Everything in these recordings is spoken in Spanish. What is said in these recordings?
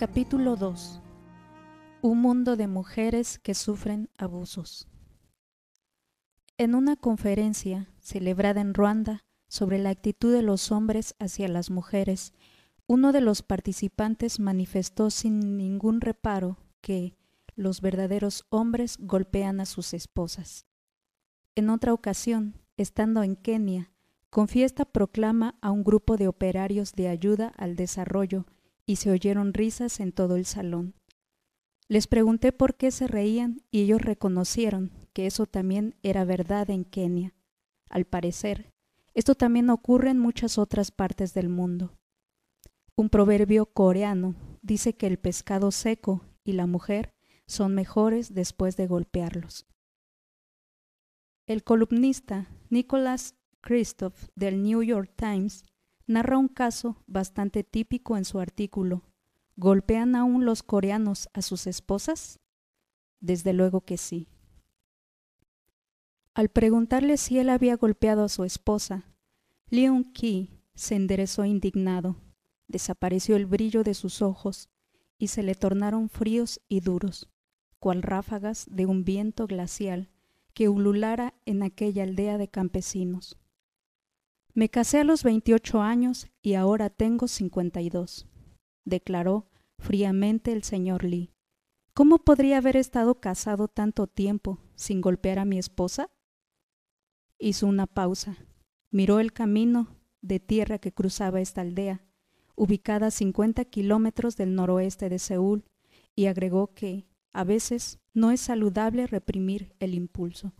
Capítulo 2 Un mundo de mujeres que sufren abusos. En una conferencia celebrada en Ruanda sobre la actitud de los hombres hacia las mujeres, uno de los participantes manifestó sin ningún reparo que los verdaderos hombres golpean a sus esposas. En otra ocasión, estando en Kenia, con fiesta proclama a un grupo de operarios de ayuda al desarrollo y se oyeron risas en todo el salón. Les pregunté por qué se reían y ellos reconocieron que eso también era verdad en Kenia. Al parecer, esto también ocurre en muchas otras partes del mundo. Un proverbio coreano dice que el pescado seco y la mujer son mejores después de golpearlos. El columnista Nicholas Christoph del New York Times narra un caso bastante típico en su artículo. ¿Golpean aún los coreanos a sus esposas? Desde luego que sí. Al preguntarle si él había golpeado a su esposa, Leon Ki se enderezó indignado, desapareció el brillo de sus ojos y se le tornaron fríos y duros, cual ráfagas de un viento glacial que ululara en aquella aldea de campesinos. Me casé a los 28 años y ahora tengo 52, declaró fríamente el señor Lee. ¿Cómo podría haber estado casado tanto tiempo sin golpear a mi esposa? Hizo una pausa, miró el camino de tierra que cruzaba esta aldea, ubicada a 50 kilómetros del noroeste de Seúl, y agregó que, a veces, no es saludable reprimir el impulso.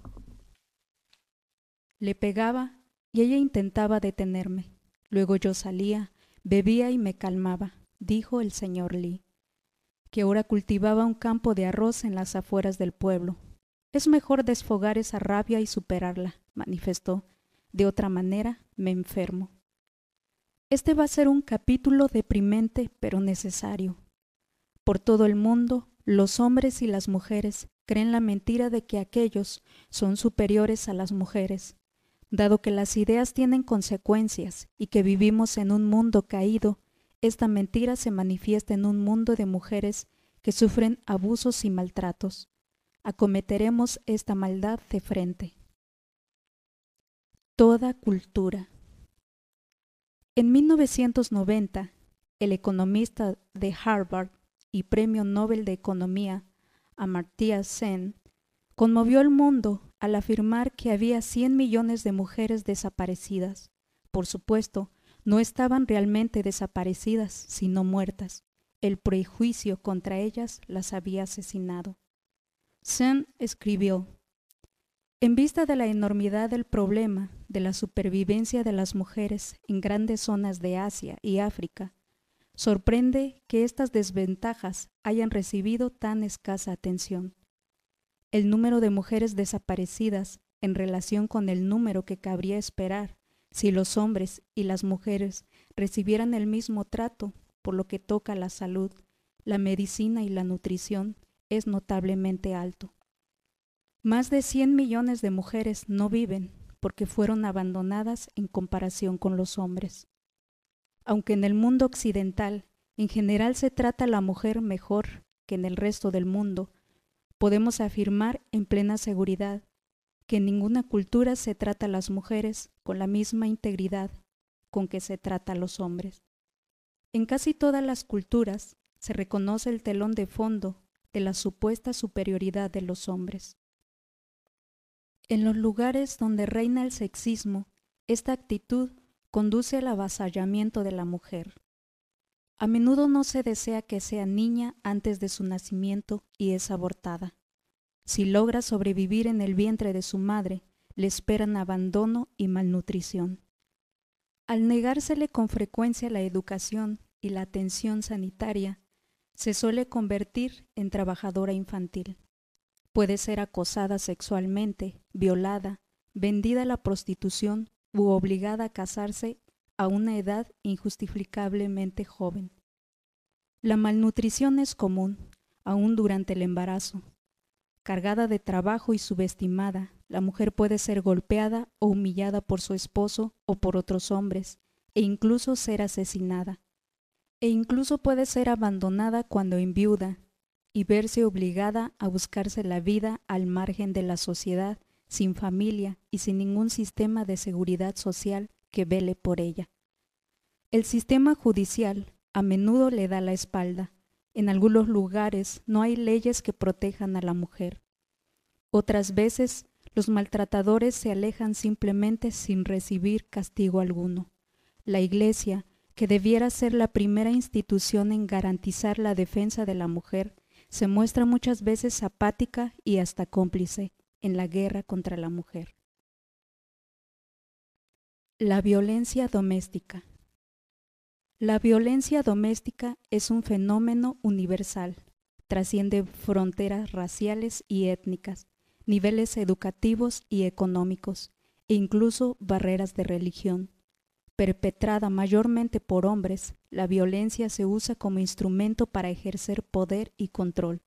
Le pegaba y ella intentaba detenerme. Luego yo salía, bebía y me calmaba, dijo el señor Lee, que ahora cultivaba un campo de arroz en las afueras del pueblo. Es mejor desfogar esa rabia y superarla, manifestó. De otra manera, me enfermo. Este va a ser un capítulo deprimente pero necesario. Por todo el mundo, los hombres y las mujeres creen la mentira de que aquellos son superiores a las mujeres Dado que las ideas tienen consecuencias y que vivimos en un mundo caído, esta mentira se manifiesta en un mundo de mujeres que sufren abusos y maltratos. Acometeremos esta maldad de frente. Toda cultura. En 1990, el economista de Harvard y Premio Nobel de Economía, Amartya Sen, conmovió el mundo al afirmar que había 100 millones de mujeres desaparecidas. Por supuesto, no estaban realmente desaparecidas, sino muertas. El prejuicio contra ellas las había asesinado. Sen escribió, En vista de la enormidad del problema de la supervivencia de las mujeres en grandes zonas de Asia y África, sorprende que estas desventajas hayan recibido tan escasa atención el número de mujeres desaparecidas en relación con el número que cabría esperar si los hombres y las mujeres recibieran el mismo trato por lo que toca la salud, la medicina y la nutrición es notablemente alto. Más de 100 millones de mujeres no viven porque fueron abandonadas en comparación con los hombres. Aunque en el mundo occidental en general se trata a la mujer mejor que en el resto del mundo, podemos afirmar en plena seguridad que en ninguna cultura se trata a las mujeres con la misma integridad con que se trata a los hombres. En casi todas las culturas se reconoce el telón de fondo de la supuesta superioridad de los hombres. En los lugares donde reina el sexismo, esta actitud conduce al avasallamiento de la mujer. A menudo no se desea que sea niña antes de su nacimiento y es abortada. Si logra sobrevivir en el vientre de su madre, le esperan abandono y malnutrición. Al negársele con frecuencia la educación y la atención sanitaria, se suele convertir en trabajadora infantil. Puede ser acosada sexualmente, violada, vendida a la prostitución u obligada a casarse a una edad injustificablemente joven. La malnutrición es común, aún durante el embarazo. Cargada de trabajo y subestimada, la mujer puede ser golpeada o humillada por su esposo o por otros hombres, e incluso ser asesinada. e incluso puede ser abandonada cuando enviuda y verse obligada a buscarse la vida al margen de la sociedad, sin familia y sin ningún sistema de seguridad social que vele por ella. El sistema judicial a menudo le da la espalda. En algunos lugares no hay leyes que protejan a la mujer. Otras veces los maltratadores se alejan simplemente sin recibir castigo alguno. La Iglesia, que debiera ser la primera institución en garantizar la defensa de la mujer, se muestra muchas veces apática y hasta cómplice en la guerra contra la mujer. La violencia doméstica. La violencia doméstica es un fenómeno universal, trasciende fronteras raciales y étnicas, niveles educativos y económicos, e incluso barreras de religión. Perpetrada mayormente por hombres, la violencia se usa como instrumento para ejercer poder y control.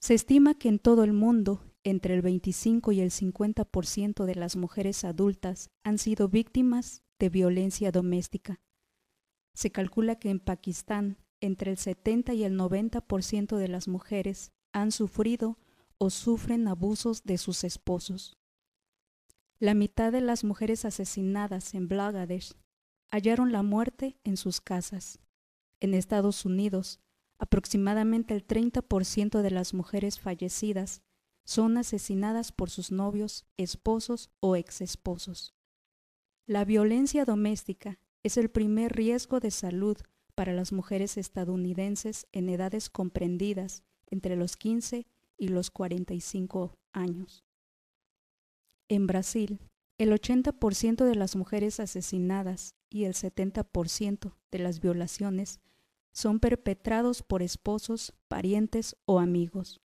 Se estima que en todo el mundo, entre el 25 y el 50% de las mujeres adultas han sido víctimas de violencia doméstica. Se calcula que en Pakistán, entre el 70 y el 90% de las mujeres han sufrido o sufren abusos de sus esposos. La mitad de las mujeres asesinadas en Bangladesh hallaron la muerte en sus casas. En Estados Unidos, aproximadamente el 30% de las mujeres fallecidas son asesinadas por sus novios, esposos o exesposos. La violencia doméstica es el primer riesgo de salud para las mujeres estadounidenses en edades comprendidas entre los 15 y los 45 años. En Brasil, el 80% de las mujeres asesinadas y el 70% de las violaciones son perpetrados por esposos, parientes o amigos.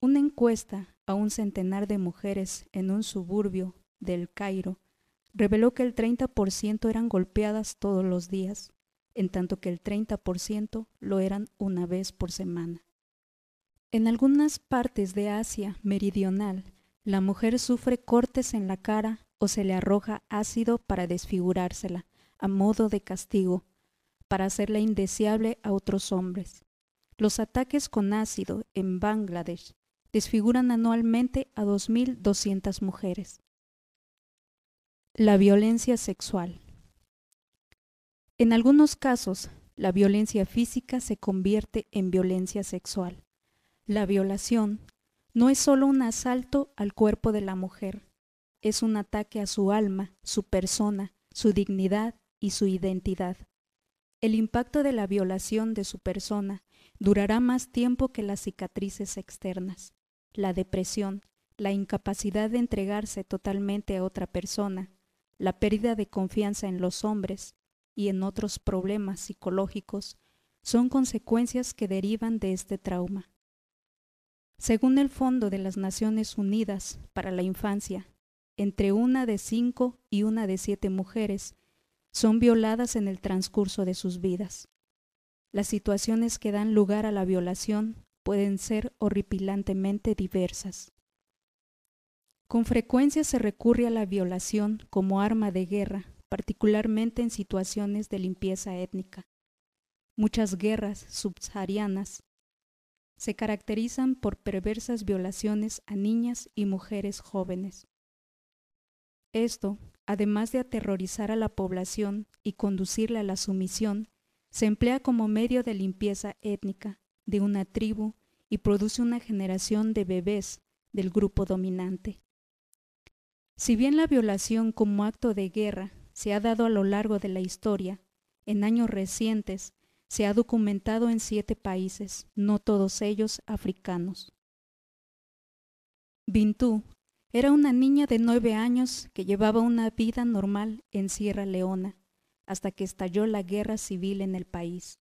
Una encuesta a un centenar de mujeres en un suburbio del Cairo reveló que el 30% eran golpeadas todos los días, en tanto que el 30% lo eran una vez por semana. En algunas partes de Asia meridional, la mujer sufre cortes en la cara o se le arroja ácido para desfigurársela, a modo de castigo, para hacerla indeseable a otros hombres. Los ataques con ácido en Bangladesh desfiguran anualmente a 2.200 mujeres. La violencia sexual. En algunos casos, la violencia física se convierte en violencia sexual. La violación no es solo un asalto al cuerpo de la mujer, es un ataque a su alma, su persona, su dignidad y su identidad. El impacto de la violación de su persona durará más tiempo que las cicatrices externas. La depresión, la incapacidad de entregarse totalmente a otra persona, la pérdida de confianza en los hombres y en otros problemas psicológicos son consecuencias que derivan de este trauma. Según el Fondo de las Naciones Unidas para la Infancia, entre una de cinco y una de siete mujeres son violadas en el transcurso de sus vidas. Las situaciones que dan lugar a la violación pueden ser horripilantemente diversas. Con frecuencia se recurre a la violación como arma de guerra, particularmente en situaciones de limpieza étnica. Muchas guerras subsaharianas se caracterizan por perversas violaciones a niñas y mujeres jóvenes. Esto, además de aterrorizar a la población y conducirla a la sumisión, se emplea como medio de limpieza étnica de una tribu y produce una generación de bebés del grupo dominante. Si bien la violación como acto de guerra se ha dado a lo largo de la historia, en años recientes se ha documentado en siete países, no todos ellos africanos. Bintu era una niña de nueve años que llevaba una vida normal en Sierra Leona hasta que estalló la guerra civil en el país.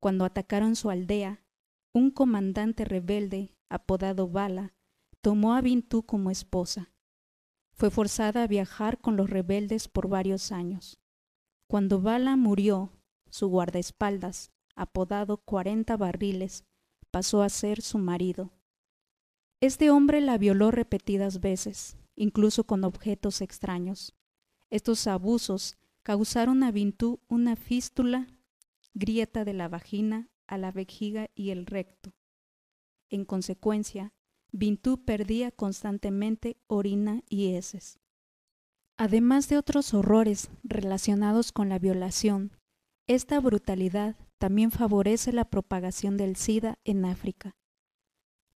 Cuando atacaron su aldea, un comandante rebelde apodado Bala tomó a Bintu como esposa. Fue forzada a viajar con los rebeldes por varios años. Cuando Bala murió, su guardaespaldas, apodado Cuarenta Barriles, pasó a ser su marido. Este hombre la violó repetidas veces, incluso con objetos extraños. Estos abusos causaron a Bintú una fístula grieta de la vagina a la vejiga y el recto. En consecuencia, Bintú perdía constantemente orina y heces. Además de otros horrores relacionados con la violación, esta brutalidad también favorece la propagación del SIDA en África.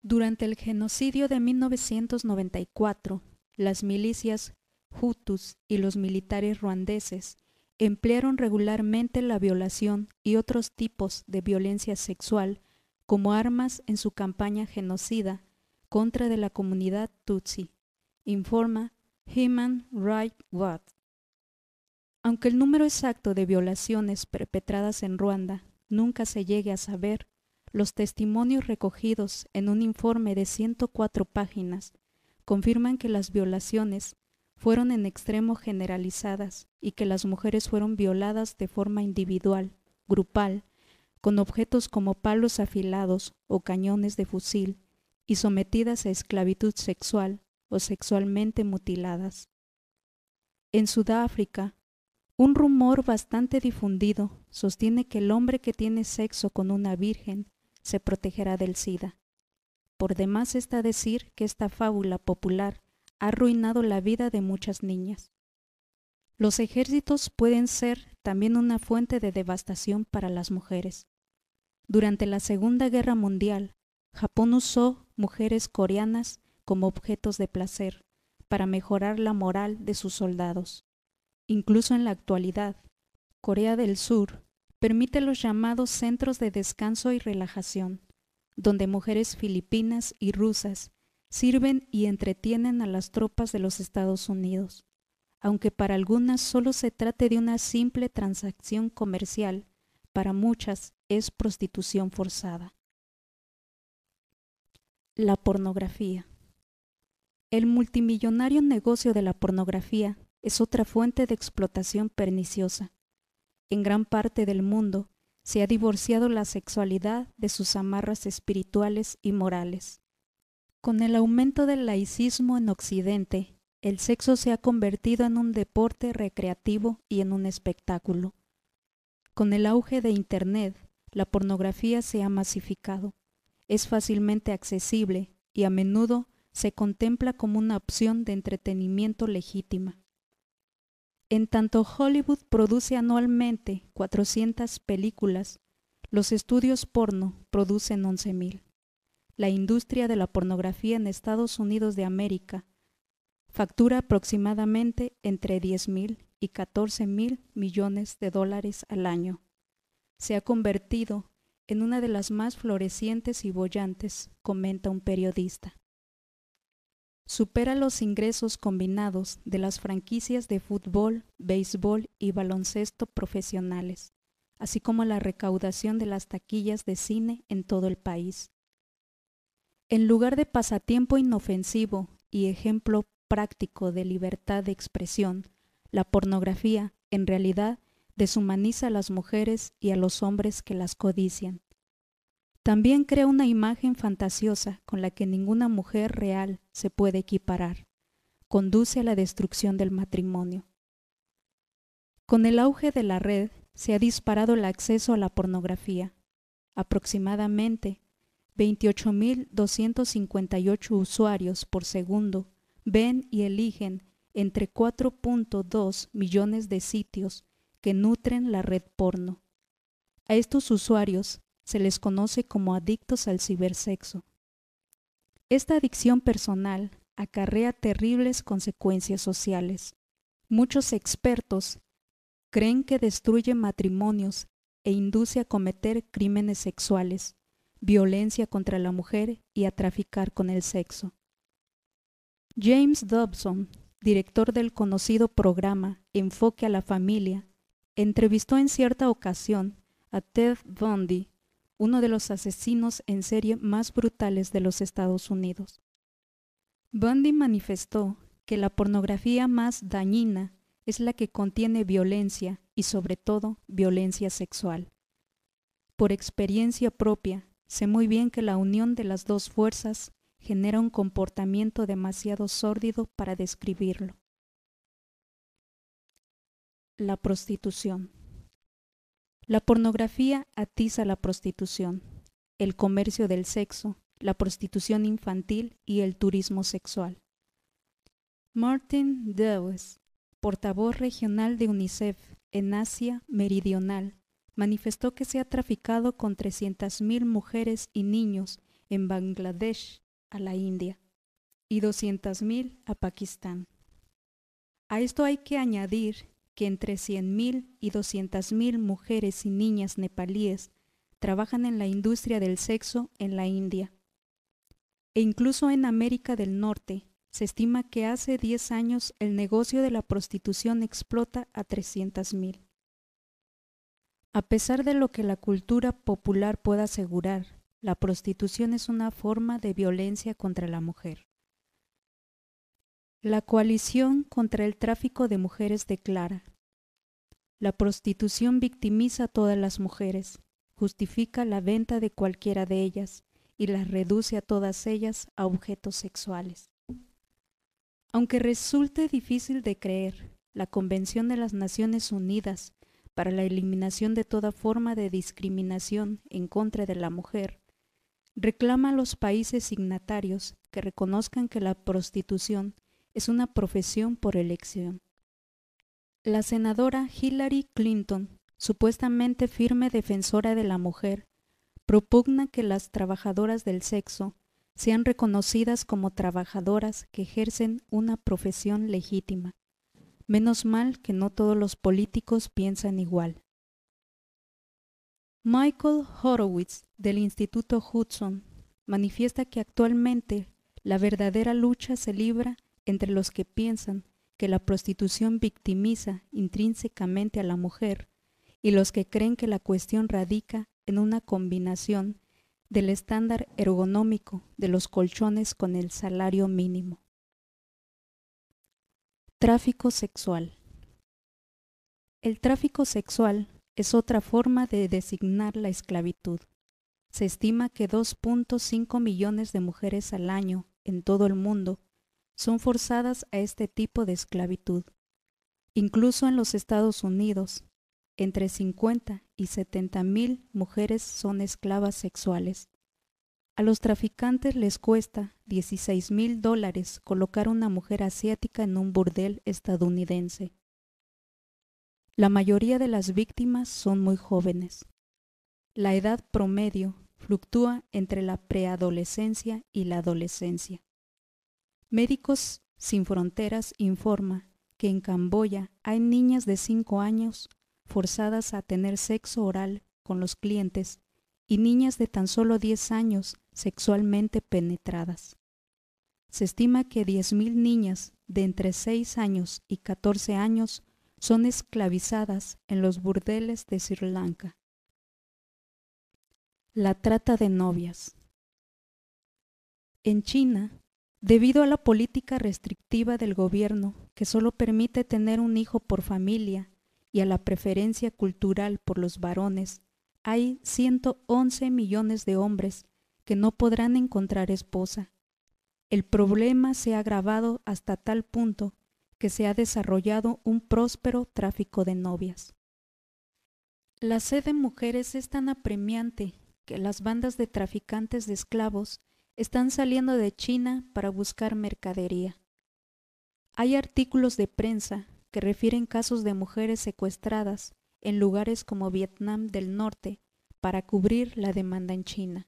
Durante el genocidio de 1994, las milicias Hutus y los militares ruandeses emplearon regularmente la violación y otros tipos de violencia sexual como armas en su campaña genocida contra de la comunidad Tutsi, informa Human Rights Watch. Aunque el número exacto de violaciones perpetradas en Ruanda nunca se llegue a saber, los testimonios recogidos en un informe de 104 páginas confirman que las violaciones fueron en extremo generalizadas y que las mujeres fueron violadas de forma individual, grupal, con objetos como palos afilados o cañones de fusil, y sometidas a esclavitud sexual o sexualmente mutiladas. En Sudáfrica, un rumor bastante difundido sostiene que el hombre que tiene sexo con una virgen se protegerá del SIDA. Por demás está decir que esta fábula popular ha arruinado la vida de muchas niñas. Los ejércitos pueden ser también una fuente de devastación para las mujeres. Durante la Segunda Guerra Mundial, Japón usó mujeres coreanas como objetos de placer para mejorar la moral de sus soldados. Incluso en la actualidad, Corea del Sur permite los llamados centros de descanso y relajación, donde mujeres filipinas y rusas sirven y entretienen a las tropas de los Estados Unidos, aunque para algunas solo se trate de una simple transacción comercial, para muchas es prostitución forzada. La pornografía. El multimillonario negocio de la pornografía es otra fuente de explotación perniciosa. En gran parte del mundo se ha divorciado la sexualidad de sus amarras espirituales y morales. Con el aumento del laicismo en Occidente, el sexo se ha convertido en un deporte recreativo y en un espectáculo. Con el auge de Internet, la pornografía se ha masificado es fácilmente accesible y a menudo se contempla como una opción de entretenimiento legítima. En tanto Hollywood produce anualmente 400 películas, los estudios porno producen 11.000. La industria de la pornografía en Estados Unidos de América factura aproximadamente entre 10.000 y 14.000 millones de dólares al año. Se ha convertido en una de las más florecientes y bollantes, comenta un periodista. Supera los ingresos combinados de las franquicias de fútbol, béisbol y baloncesto profesionales, así como la recaudación de las taquillas de cine en todo el país. En lugar de pasatiempo inofensivo y ejemplo práctico de libertad de expresión, la pornografía, en realidad, deshumaniza a las mujeres y a los hombres que las codician. También crea una imagen fantasiosa con la que ninguna mujer real se puede equiparar. Conduce a la destrucción del matrimonio. Con el auge de la red se ha disparado el acceso a la pornografía. Aproximadamente 28.258 usuarios por segundo ven y eligen entre 4.2 millones de sitios que nutren la red porno. A estos usuarios se les conoce como adictos al cibersexo. Esta adicción personal acarrea terribles consecuencias sociales. Muchos expertos creen que destruye matrimonios e induce a cometer crímenes sexuales, violencia contra la mujer y a traficar con el sexo. James Dobson, director del conocido programa Enfoque a la Familia, entrevistó en cierta ocasión a Ted Bundy, uno de los asesinos en serie más brutales de los Estados Unidos. Bundy manifestó que la pornografía más dañina es la que contiene violencia y sobre todo violencia sexual. Por experiencia propia, sé muy bien que la unión de las dos fuerzas genera un comportamiento demasiado sórdido para describirlo la prostitución. La pornografía atiza la prostitución, el comercio del sexo, la prostitución infantil y el turismo sexual. Martin Dewes, portavoz regional de UNICEF en Asia Meridional, manifestó que se ha traficado con 300.000 mujeres y niños en Bangladesh a la India y 200.000 a Pakistán. A esto hay que añadir que entre 100.000 y 200.000 mujeres y niñas nepalíes trabajan en la industria del sexo en la India. E incluso en América del Norte se estima que hace 10 años el negocio de la prostitución explota a 300.000. A pesar de lo que la cultura popular pueda asegurar, la prostitución es una forma de violencia contra la mujer. La coalición contra el tráfico de mujeres declara, la prostitución victimiza a todas las mujeres, justifica la venta de cualquiera de ellas y las reduce a todas ellas a objetos sexuales. Aunque resulte difícil de creer, la Convención de las Naciones Unidas para la eliminación de toda forma de discriminación en contra de la mujer reclama a los países signatarios que reconozcan que la prostitución es una profesión por elección. La senadora Hillary Clinton, supuestamente firme defensora de la mujer, propugna que las trabajadoras del sexo sean reconocidas como trabajadoras que ejercen una profesión legítima. Menos mal que no todos los políticos piensan igual. Michael Horowitz del Instituto Hudson manifiesta que actualmente la verdadera lucha se libra entre los que piensan que la prostitución victimiza intrínsecamente a la mujer y los que creen que la cuestión radica en una combinación del estándar ergonómico de los colchones con el salario mínimo. Tráfico sexual. El tráfico sexual es otra forma de designar la esclavitud. Se estima que 2.5 millones de mujeres al año en todo el mundo son forzadas a este tipo de esclavitud. Incluso en los Estados Unidos, entre 50 y 70 mil mujeres son esclavas sexuales. A los traficantes les cuesta 16 mil dólares colocar una mujer asiática en un burdel estadounidense. La mayoría de las víctimas son muy jóvenes. La edad promedio fluctúa entre la preadolescencia y la adolescencia. Médicos Sin Fronteras informa que en Camboya hay niñas de 5 años forzadas a tener sexo oral con los clientes y niñas de tan solo 10 años sexualmente penetradas. Se estima que 10.000 niñas de entre 6 años y 14 años son esclavizadas en los burdeles de Sri Lanka. La trata de novias. En China, debido a la política restrictiva del gobierno que solo permite tener un hijo por familia y a la preferencia cultural por los varones, hay 111 millones de hombres que no podrán encontrar esposa. El problema se ha agravado hasta tal punto que se ha desarrollado un próspero tráfico de novias. La sed de mujeres es tan apremiante que las bandas de traficantes de esclavos están saliendo de China para buscar mercadería. Hay artículos de prensa que refieren casos de mujeres secuestradas en lugares como Vietnam del Norte para cubrir la demanda en China.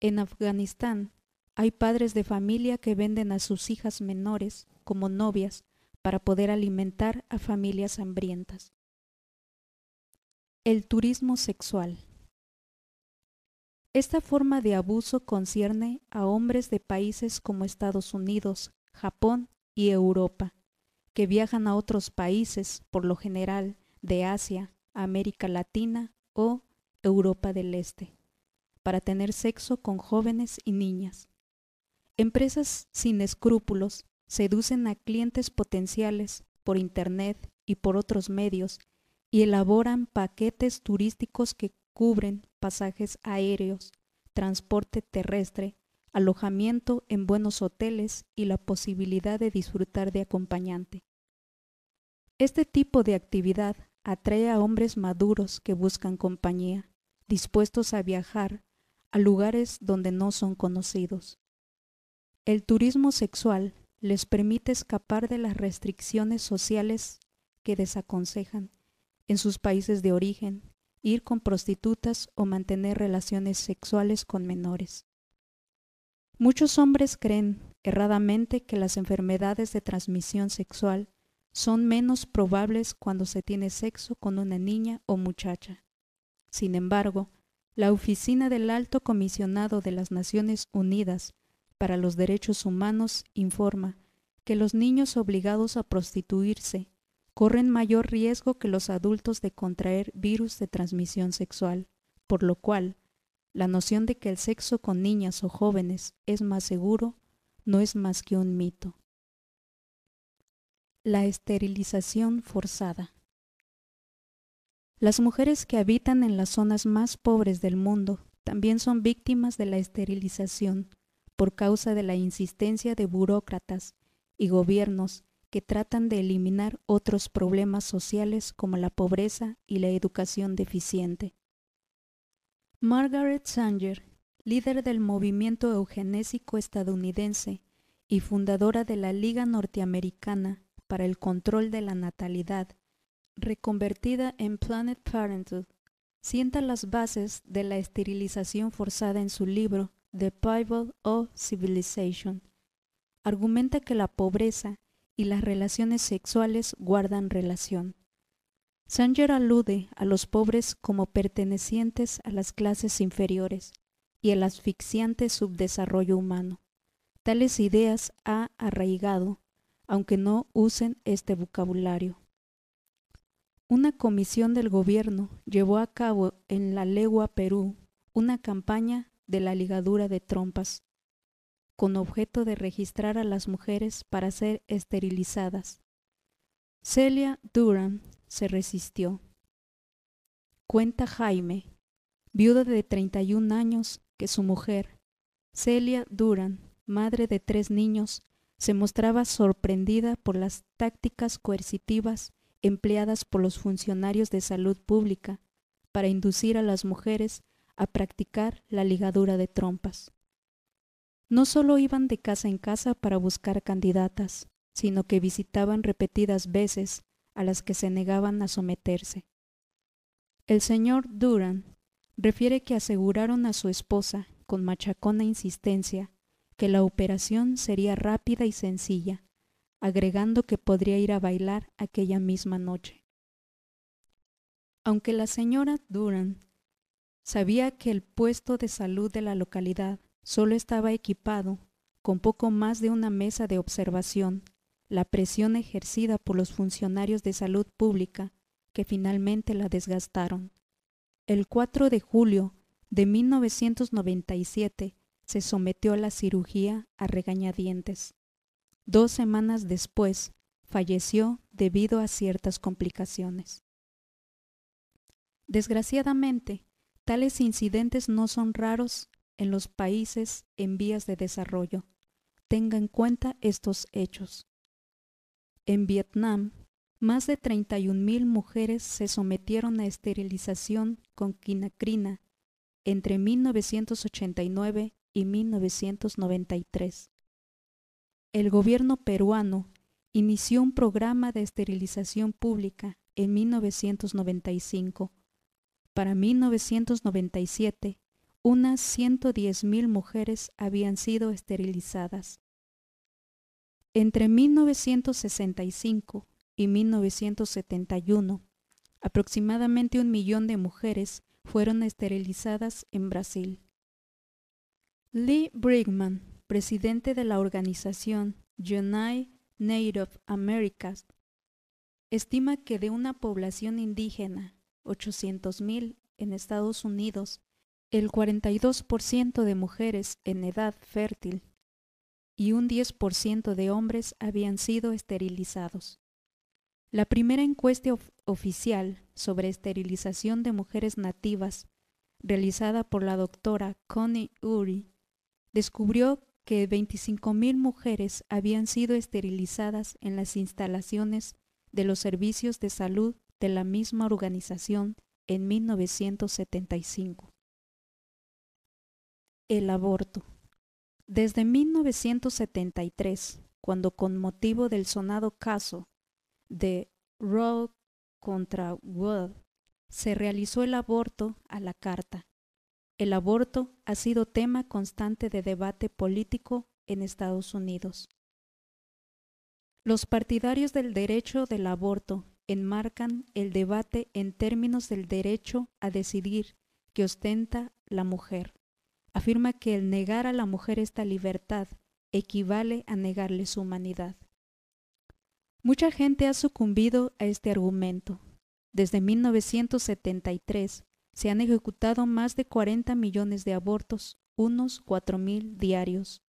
En Afganistán hay padres de familia que venden a sus hijas menores como novias para poder alimentar a familias hambrientas. El turismo sexual. Esta forma de abuso concierne a hombres de países como Estados Unidos, Japón y Europa, que viajan a otros países, por lo general de Asia, América Latina o Europa del Este, para tener sexo con jóvenes y niñas. Empresas sin escrúpulos seducen a clientes potenciales por Internet y por otros medios y elaboran paquetes turísticos que cubren pasajes aéreos, transporte terrestre, alojamiento en buenos hoteles y la posibilidad de disfrutar de acompañante. Este tipo de actividad atrae a hombres maduros que buscan compañía, dispuestos a viajar a lugares donde no son conocidos. El turismo sexual les permite escapar de las restricciones sociales que desaconsejan en sus países de origen, ir con prostitutas o mantener relaciones sexuales con menores. Muchos hombres creen erradamente que las enfermedades de transmisión sexual son menos probables cuando se tiene sexo con una niña o muchacha. Sin embargo, la Oficina del Alto Comisionado de las Naciones Unidas para los Derechos Humanos informa que los niños obligados a prostituirse corren mayor riesgo que los adultos de contraer virus de transmisión sexual, por lo cual la noción de que el sexo con niñas o jóvenes es más seguro no es más que un mito. La esterilización forzada. Las mujeres que habitan en las zonas más pobres del mundo también son víctimas de la esterilización por causa de la insistencia de burócratas y gobiernos que tratan de eliminar otros problemas sociales como la pobreza y la educación deficiente. Margaret Sanger, líder del movimiento eugenésico estadounidense y fundadora de la Liga Norteamericana para el Control de la Natalidad, reconvertida en Planet Parenthood, sienta las bases de la esterilización forzada en su libro The Bible of Civilization. Argumenta que la pobreza y las relaciones sexuales guardan relación. Sanger alude a los pobres como pertenecientes a las clases inferiores y al asfixiante subdesarrollo humano. Tales ideas ha arraigado, aunque no usen este vocabulario. Una comisión del gobierno llevó a cabo en la Legua, Perú, una campaña de la ligadura de trompas, con objeto de registrar a las mujeres para ser esterilizadas. Celia Duran, se resistió. Cuenta Jaime, viuda de 31 años, que su mujer, Celia Duran, madre de tres niños, se mostraba sorprendida por las tácticas coercitivas empleadas por los funcionarios de salud pública para inducir a las mujeres a practicar la ligadura de trompas. No solo iban de casa en casa para buscar candidatas, sino que visitaban repetidas veces a las que se negaban a someterse. El señor Duran refiere que aseguraron a su esposa, con machacona insistencia, que la operación sería rápida y sencilla, agregando que podría ir a bailar aquella misma noche. Aunque la señora Duran sabía que el puesto de salud de la localidad solo estaba equipado con poco más de una mesa de observación la presión ejercida por los funcionarios de salud pública que finalmente la desgastaron. El 4 de julio de 1997 se sometió a la cirugía a regañadientes. Dos semanas después falleció debido a ciertas complicaciones. Desgraciadamente, tales incidentes no son raros en los países en vías de desarrollo. Tenga en cuenta estos hechos. En Vietnam, más de 31.000 mujeres se sometieron a esterilización con quinacrina entre 1989 y 1993. El gobierno peruano inició un programa de esterilización pública en 1995. Para 1997, unas 110.000 mujeres habían sido esterilizadas. Entre 1965 y 1971, aproximadamente un millón de mujeres fueron esterilizadas en Brasil. Lee Brigman, presidente de la organización United Native Americas, estima que de una población indígena, 800.000 en Estados Unidos, el 42% de mujeres en edad fértil y un 10% de hombres habían sido esterilizados. La primera encuesta oficial sobre esterilización de mujeres nativas, realizada por la doctora Connie Uri, descubrió que 25.000 mujeres habían sido esterilizadas en las instalaciones de los servicios de salud de la misma organización en 1975. El aborto. Desde 1973, cuando con motivo del sonado caso de Roe contra Wade se realizó el aborto a la carta, el aborto ha sido tema constante de debate político en Estados Unidos. Los partidarios del derecho del aborto enmarcan el debate en términos del derecho a decidir que ostenta la mujer. Afirma que el negar a la mujer esta libertad equivale a negarle su humanidad. Mucha gente ha sucumbido a este argumento. Desde 1973, se han ejecutado más de 40 millones de abortos, unos 4.000 diarios.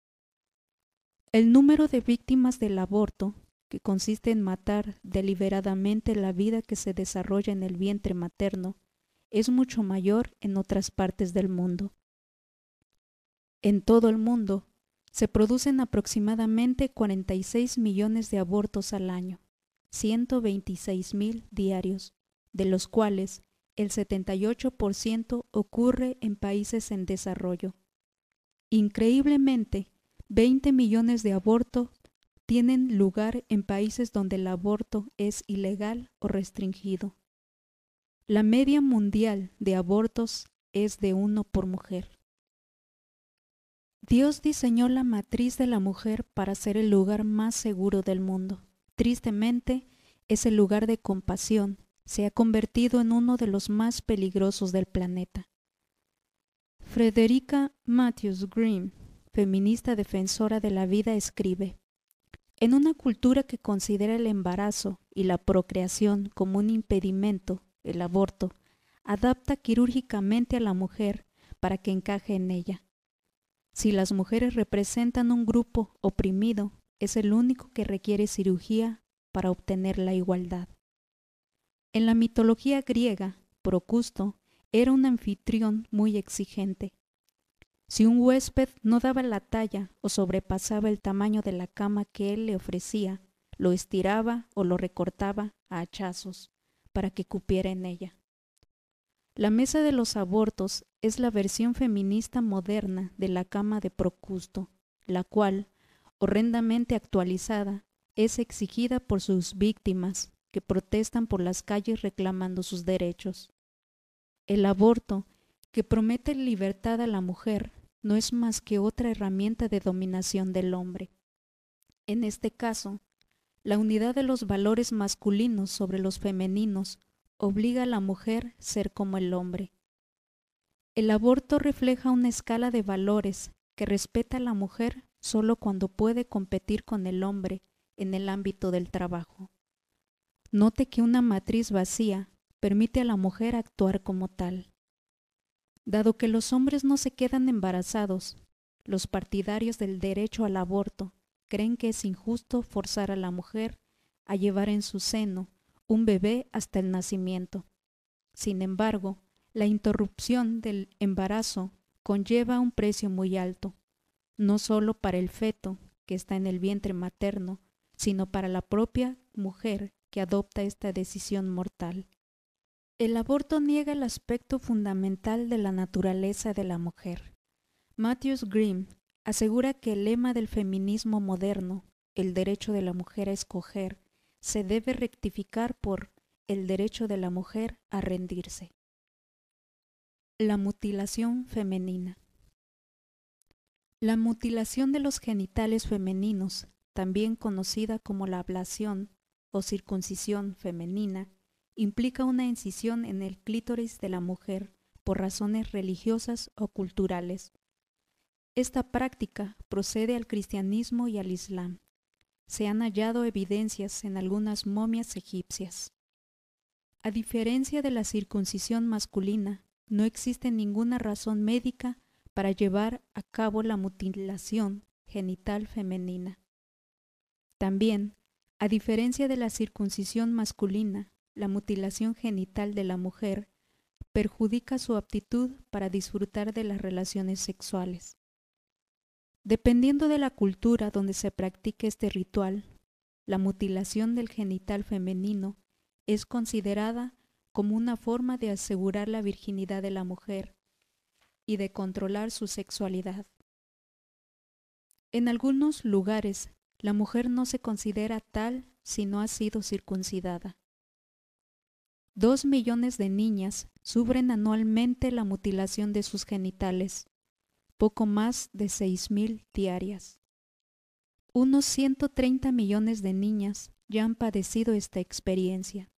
El número de víctimas del aborto, que consiste en matar deliberadamente la vida que se desarrolla en el vientre materno, es mucho mayor en otras partes del mundo. En todo el mundo se producen aproximadamente 46 millones de abortos al año, 126 mil diarios, de los cuales el 78% ocurre en países en desarrollo. Increíblemente, 20 millones de abortos tienen lugar en países donde el aborto es ilegal o restringido. La media mundial de abortos es de uno por mujer. Dios diseñó la matriz de la mujer para ser el lugar más seguro del mundo. Tristemente, es el lugar de compasión, se ha convertido en uno de los más peligrosos del planeta. Frederica Matthews Green, feminista defensora de la vida, escribe, En una cultura que considera el embarazo y la procreación como un impedimento, el aborto, adapta quirúrgicamente a la mujer para que encaje en ella. Si las mujeres representan un grupo oprimido, es el único que requiere cirugía para obtener la igualdad. En la mitología griega, Procusto era un anfitrión muy exigente. Si un huésped no daba la talla o sobrepasaba el tamaño de la cama que él le ofrecía, lo estiraba o lo recortaba a hachazos para que cupiera en ella. La mesa de los abortos es la versión feminista moderna de la cama de Procusto, la cual, horrendamente actualizada, es exigida por sus víctimas que protestan por las calles reclamando sus derechos. El aborto, que promete libertad a la mujer, no es más que otra herramienta de dominación del hombre. En este caso, la unidad de los valores masculinos sobre los femeninos obliga a la mujer ser como el hombre. El aborto refleja una escala de valores que respeta a la mujer solo cuando puede competir con el hombre en el ámbito del trabajo. Note que una matriz vacía permite a la mujer actuar como tal. Dado que los hombres no se quedan embarazados, los partidarios del derecho al aborto creen que es injusto forzar a la mujer a llevar en su seno un bebé hasta el nacimiento. Sin embargo, la interrupción del embarazo conlleva un precio muy alto, no solo para el feto que está en el vientre materno, sino para la propia mujer que adopta esta decisión mortal. El aborto niega el aspecto fundamental de la naturaleza de la mujer. Matthews Grimm asegura que el lema del feminismo moderno, el derecho de la mujer a escoger, se debe rectificar por el derecho de la mujer a rendirse. La mutilación femenina. La mutilación de los genitales femeninos, también conocida como la ablación, o circuncisión femenina implica una incisión en el clítoris de la mujer por razones religiosas o culturales. Esta práctica procede al cristianismo y al islam. Se han hallado evidencias en algunas momias egipcias. A diferencia de la circuncisión masculina, no existe ninguna razón médica para llevar a cabo la mutilación genital femenina. También a diferencia de la circuncisión masculina, la mutilación genital de la mujer perjudica su aptitud para disfrutar de las relaciones sexuales. Dependiendo de la cultura donde se practique este ritual, la mutilación del genital femenino es considerada como una forma de asegurar la virginidad de la mujer y de controlar su sexualidad. En algunos lugares, la mujer no se considera tal si no ha sido circuncidada. Dos millones de niñas sufren anualmente la mutilación de sus genitales, poco más de seis mil diarias. Unos 130 millones de niñas ya han padecido esta experiencia.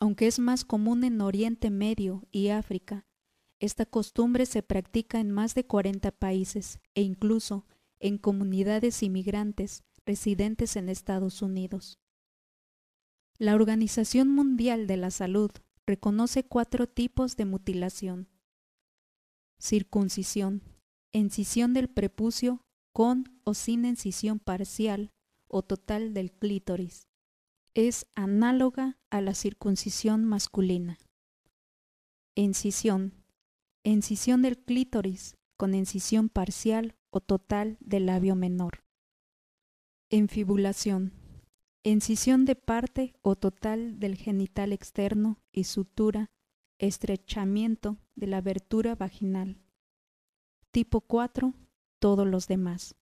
Aunque es más común en Oriente Medio y África, esta costumbre se practica en más de 40 países e incluso en comunidades inmigrantes residentes en Estados Unidos. La Organización Mundial de la Salud reconoce cuatro tipos de mutilación. Circuncisión, encisión del prepucio con o sin encisión parcial o total del clítoris. Es análoga a la circuncisión masculina. Encisión, encisión del clítoris con encisión parcial o total del labio menor. Enfibulación, encisión de parte o total del genital externo y sutura, estrechamiento de la abertura vaginal. Tipo 4, todos los demás.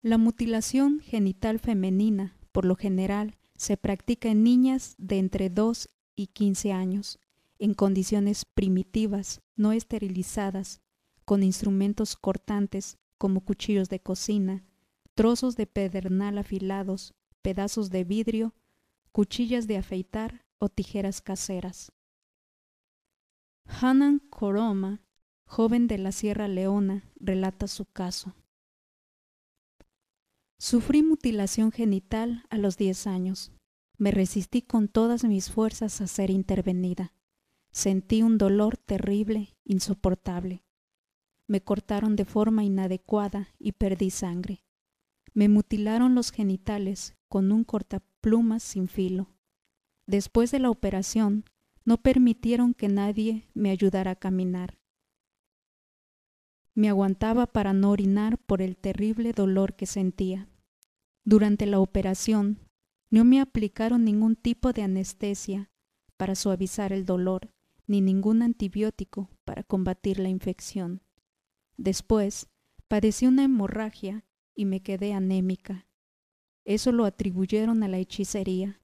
La mutilación genital femenina, por lo general, se practica en niñas de entre 2 y 15 años, en condiciones primitivas, no esterilizadas, con instrumentos cortantes como cuchillos de cocina, trozos de pedernal afilados, pedazos de vidrio, cuchillas de afeitar o tijeras caseras. Hanan Koroma, joven de la Sierra Leona, relata su caso. Sufrí mutilación genital a los 10 años. Me resistí con todas mis fuerzas a ser intervenida. Sentí un dolor terrible, insoportable. Me cortaron de forma inadecuada y perdí sangre. Me mutilaron los genitales con un cortaplumas sin filo. Después de la operación, no permitieron que nadie me ayudara a caminar. Me aguantaba para no orinar por el terrible dolor que sentía. Durante la operación, no me aplicaron ningún tipo de anestesia para suavizar el dolor, ni ningún antibiótico para combatir la infección. Después, padecí una hemorragia y me quedé anémica. Eso lo atribuyeron a la hechicería.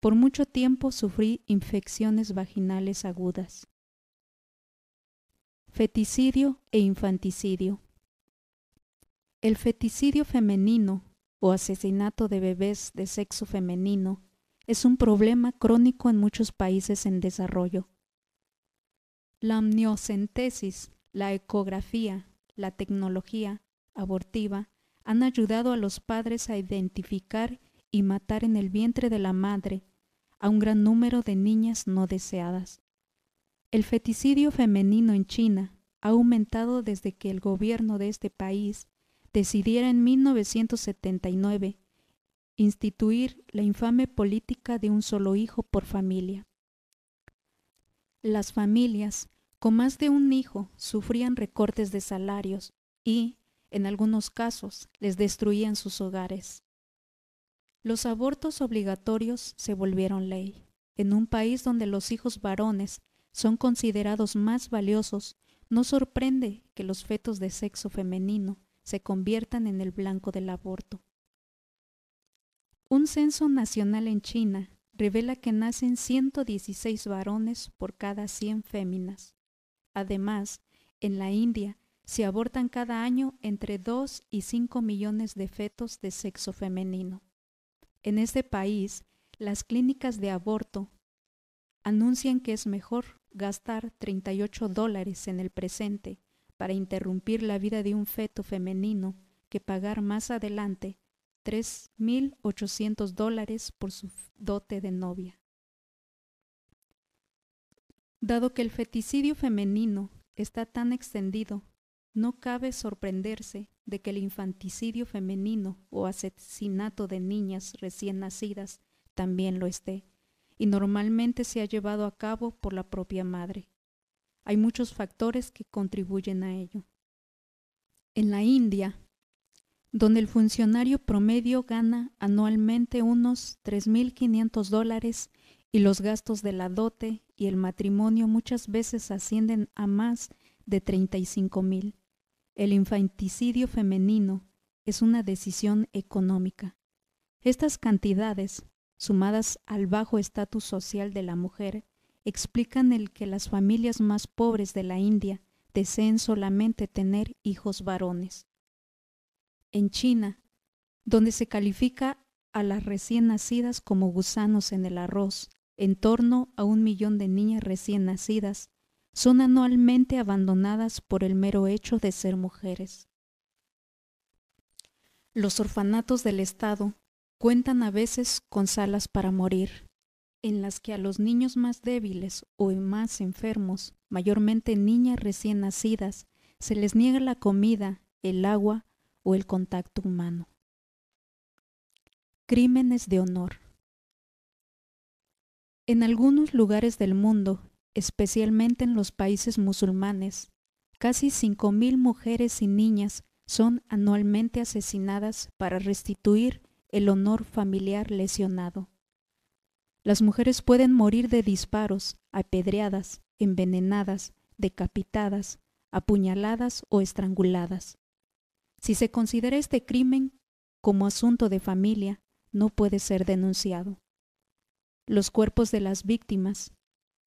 Por mucho tiempo sufrí infecciones vaginales agudas. Feticidio e infanticidio. El feticidio femenino o asesinato de bebés de sexo femenino es un problema crónico en muchos países en desarrollo. La amniocentesis, la ecografía, la tecnología abortiva han ayudado a los padres a identificar y matar en el vientre de la madre a un gran número de niñas no deseadas. El feticidio femenino en China ha aumentado desde que el gobierno de este país decidiera en 1979 instituir la infame política de un solo hijo por familia. Las familias con más de un hijo sufrían recortes de salarios y, en algunos casos, les destruían sus hogares. Los abortos obligatorios se volvieron ley. En un país donde los hijos varones son considerados más valiosos, no sorprende que los fetos de sexo femenino se conviertan en el blanco del aborto. Un censo nacional en China revela que nacen 116 varones por cada 100 féminas. Además, en la India se abortan cada año entre 2 y 5 millones de fetos de sexo femenino. En este país, las clínicas de aborto anuncian que es mejor gastar 38 dólares en el presente para interrumpir la vida de un feto femenino que pagar más adelante 3.800 dólares por su dote de novia. Dado que el feticidio femenino está tan extendido, no cabe sorprenderse de que el infanticidio femenino o asesinato de niñas recién nacidas también lo esté, y normalmente se ha llevado a cabo por la propia madre. Hay muchos factores que contribuyen a ello. En la India, donde el funcionario promedio gana anualmente unos 3.500 dólares y los gastos de la dote y el matrimonio muchas veces ascienden a más de 35.000. El infanticidio femenino es una decisión económica. Estas cantidades, sumadas al bajo estatus social de la mujer, explican el que las familias más pobres de la India deseen solamente tener hijos varones. En China, donde se califica a las recién nacidas como gusanos en el arroz, en torno a un millón de niñas recién nacidas son anualmente abandonadas por el mero hecho de ser mujeres. Los orfanatos del Estado cuentan a veces con salas para morir, en las que a los niños más débiles o más enfermos, mayormente niñas recién nacidas, se les niega la comida, el agua o el contacto humano. Crímenes de honor. En algunos lugares del mundo, especialmente en los países musulmanes, casi 5.000 mujeres y niñas son anualmente asesinadas para restituir el honor familiar lesionado. Las mujeres pueden morir de disparos, apedreadas, envenenadas, decapitadas, apuñaladas o estranguladas. Si se considera este crimen como asunto de familia, no puede ser denunciado. Los cuerpos de las víctimas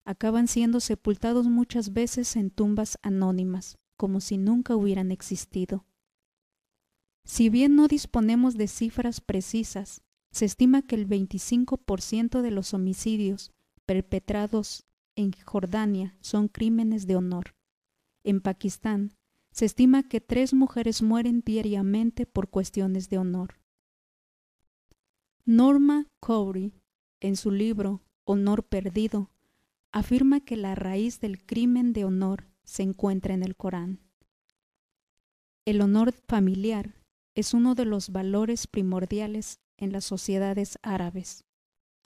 acaban siendo sepultados muchas veces en tumbas anónimas, como si nunca hubieran existido. Si bien no disponemos de cifras precisas, se estima que el 25% de los homicidios perpetrados en Jordania son crímenes de honor. En Pakistán, se estima que tres mujeres mueren diariamente por cuestiones de honor. Norma Cowry, en su libro Honor Perdido, afirma que la raíz del crimen de honor se encuentra en el Corán. El honor familiar es uno de los valores primordiales en las sociedades árabes.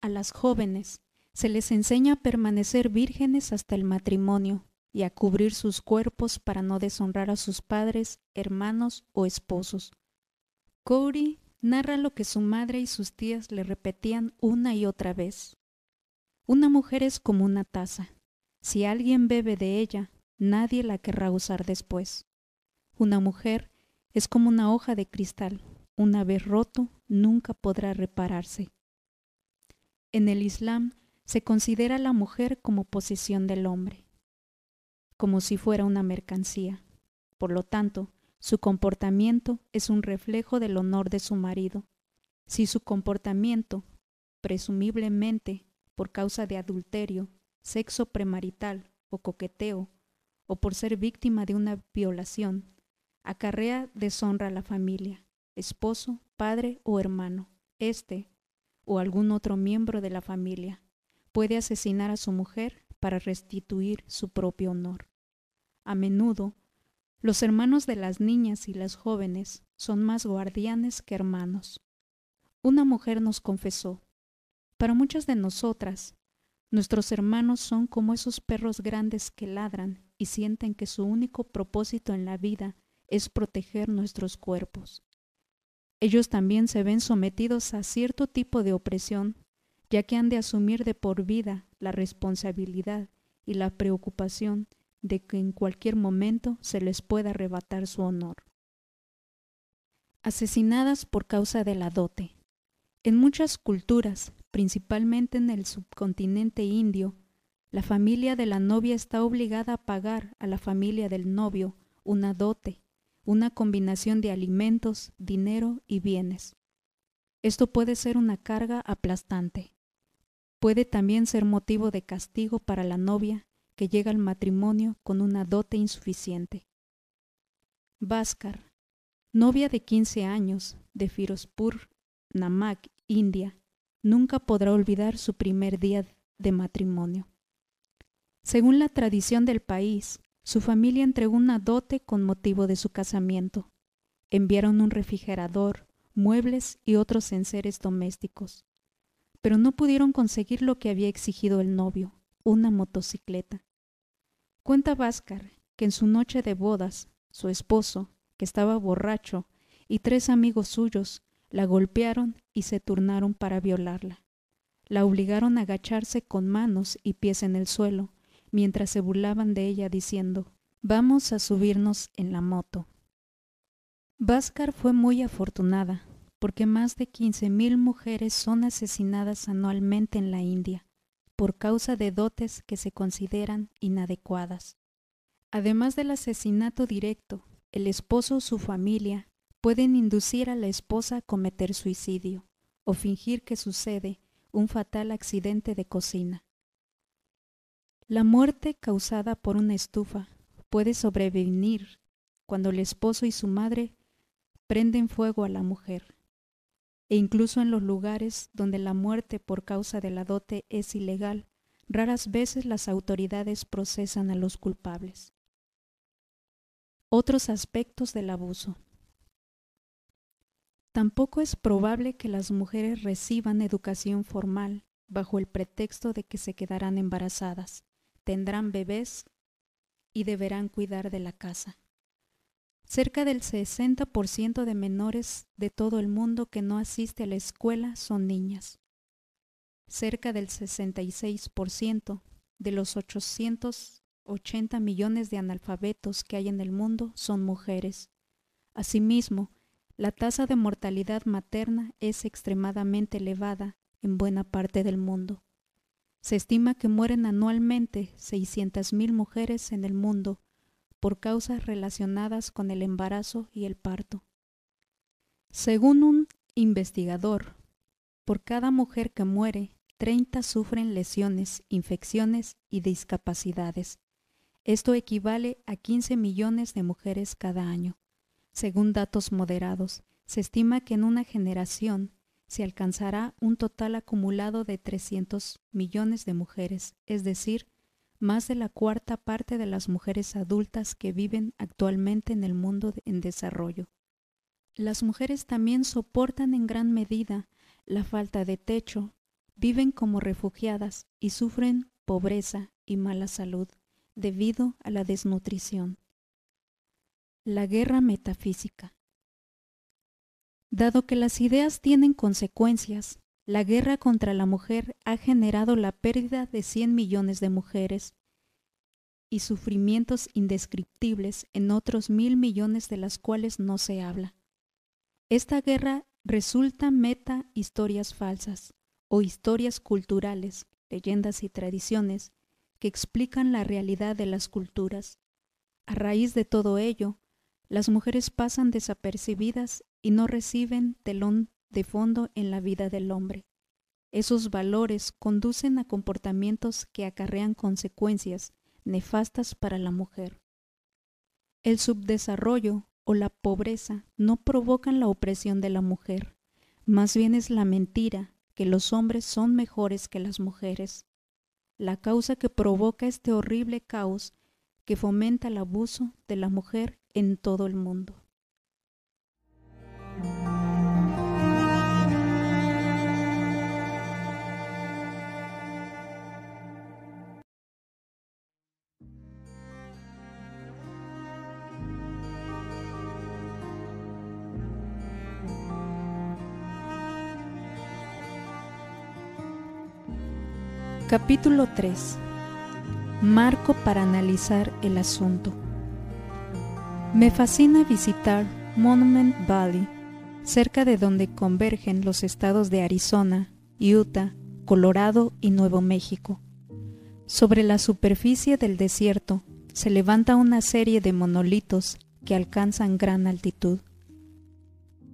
A las jóvenes se les enseña a permanecer vírgenes hasta el matrimonio y a cubrir sus cuerpos para no deshonrar a sus padres, hermanos o esposos. Cody narra lo que su madre y sus tías le repetían una y otra vez. Una mujer es como una taza. Si alguien bebe de ella, nadie la querrá usar después. Una mujer es como una hoja de cristal. Una vez roto, nunca podrá repararse. En el Islam se considera a la mujer como posesión del hombre, como si fuera una mercancía. Por lo tanto, su comportamiento es un reflejo del honor de su marido. Si su comportamiento, presumiblemente por causa de adulterio, sexo premarital o coqueteo, o por ser víctima de una violación, acarrea deshonra a la familia, esposo, padre o hermano, este o algún otro miembro de la familia. Puede asesinar a su mujer para restituir su propio honor. A menudo, los hermanos de las niñas y las jóvenes son más guardianes que hermanos. Una mujer nos confesó, para muchas de nosotras, nuestros hermanos son como esos perros grandes que ladran y sienten que su único propósito en la vida es proteger nuestros cuerpos. Ellos también se ven sometidos a cierto tipo de opresión, ya que han de asumir de por vida la responsabilidad y la preocupación de que en cualquier momento se les pueda arrebatar su honor. Asesinadas por causa de la dote. En muchas culturas, principalmente en el subcontinente indio, la familia de la novia está obligada a pagar a la familia del novio una dote, una combinación de alimentos, dinero y bienes. Esto puede ser una carga aplastante. Puede también ser motivo de castigo para la novia que llega al matrimonio con una dote insuficiente. Bhaskar, novia de 15 años de Firozpur, Namak, India, nunca podrá olvidar su primer día de matrimonio. Según la tradición del país, su familia entregó una dote con motivo de su casamiento. Enviaron un refrigerador, muebles y otros enseres domésticos. Pero no pudieron conseguir lo que había exigido el novio, una motocicleta. Cuenta Váscar que en su noche de bodas, su esposo, que estaba borracho, y tres amigos suyos la golpearon y se turnaron para violarla. La obligaron a agacharse con manos y pies en el suelo, mientras se burlaban de ella diciendo, Vamos a subirnos en la moto. Bhaskar fue muy afortunada, porque más de 15.000 mujeres son asesinadas anualmente en la India, por causa de dotes que se consideran inadecuadas. Además del asesinato directo, el esposo o su familia pueden inducir a la esposa a cometer suicidio o fingir que sucede un fatal accidente de cocina. La muerte causada por una estufa puede sobrevenir cuando el esposo y su madre prenden fuego a la mujer, e incluso en los lugares donde la muerte por causa de la dote es ilegal, raras veces las autoridades procesan a los culpables. Otros aspectos del abuso. Tampoco es probable que las mujeres reciban educación formal bajo el pretexto de que se quedarán embarazadas, tendrán bebés y deberán cuidar de la casa. Cerca del 60% de menores de todo el mundo que no asiste a la escuela son niñas. Cerca del 66% de los 800 80 millones de analfabetos que hay en el mundo son mujeres. Asimismo, la tasa de mortalidad materna es extremadamente elevada en buena parte del mundo. Se estima que mueren anualmente 600.000 mujeres en el mundo por causas relacionadas con el embarazo y el parto. Según un investigador, por cada mujer que muere, 30 sufren lesiones, infecciones y discapacidades. Esto equivale a 15 millones de mujeres cada año. Según datos moderados, se estima que en una generación se alcanzará un total acumulado de 300 millones de mujeres, es decir, más de la cuarta parte de las mujeres adultas que viven actualmente en el mundo en desarrollo. Las mujeres también soportan en gran medida la falta de techo, viven como refugiadas y sufren pobreza y mala salud debido a la desnutrición. La guerra metafísica. Dado que las ideas tienen consecuencias, la guerra contra la mujer ha generado la pérdida de 100 millones de mujeres y sufrimientos indescriptibles en otros mil millones de las cuales no se habla. Esta guerra resulta meta historias falsas o historias culturales, leyendas y tradiciones que explican la realidad de las culturas. A raíz de todo ello, las mujeres pasan desapercibidas y no reciben telón de fondo en la vida del hombre. Esos valores conducen a comportamientos que acarrean consecuencias nefastas para la mujer. El subdesarrollo o la pobreza no provocan la opresión de la mujer, más bien es la mentira que los hombres son mejores que las mujeres la causa que provoca este horrible caos que fomenta el abuso de la mujer en todo el mundo. Capítulo 3. Marco para analizar el asunto. Me fascina visitar Monument Valley, cerca de donde convergen los estados de Arizona, Utah, Colorado y Nuevo México. Sobre la superficie del desierto se levanta una serie de monolitos que alcanzan gran altitud.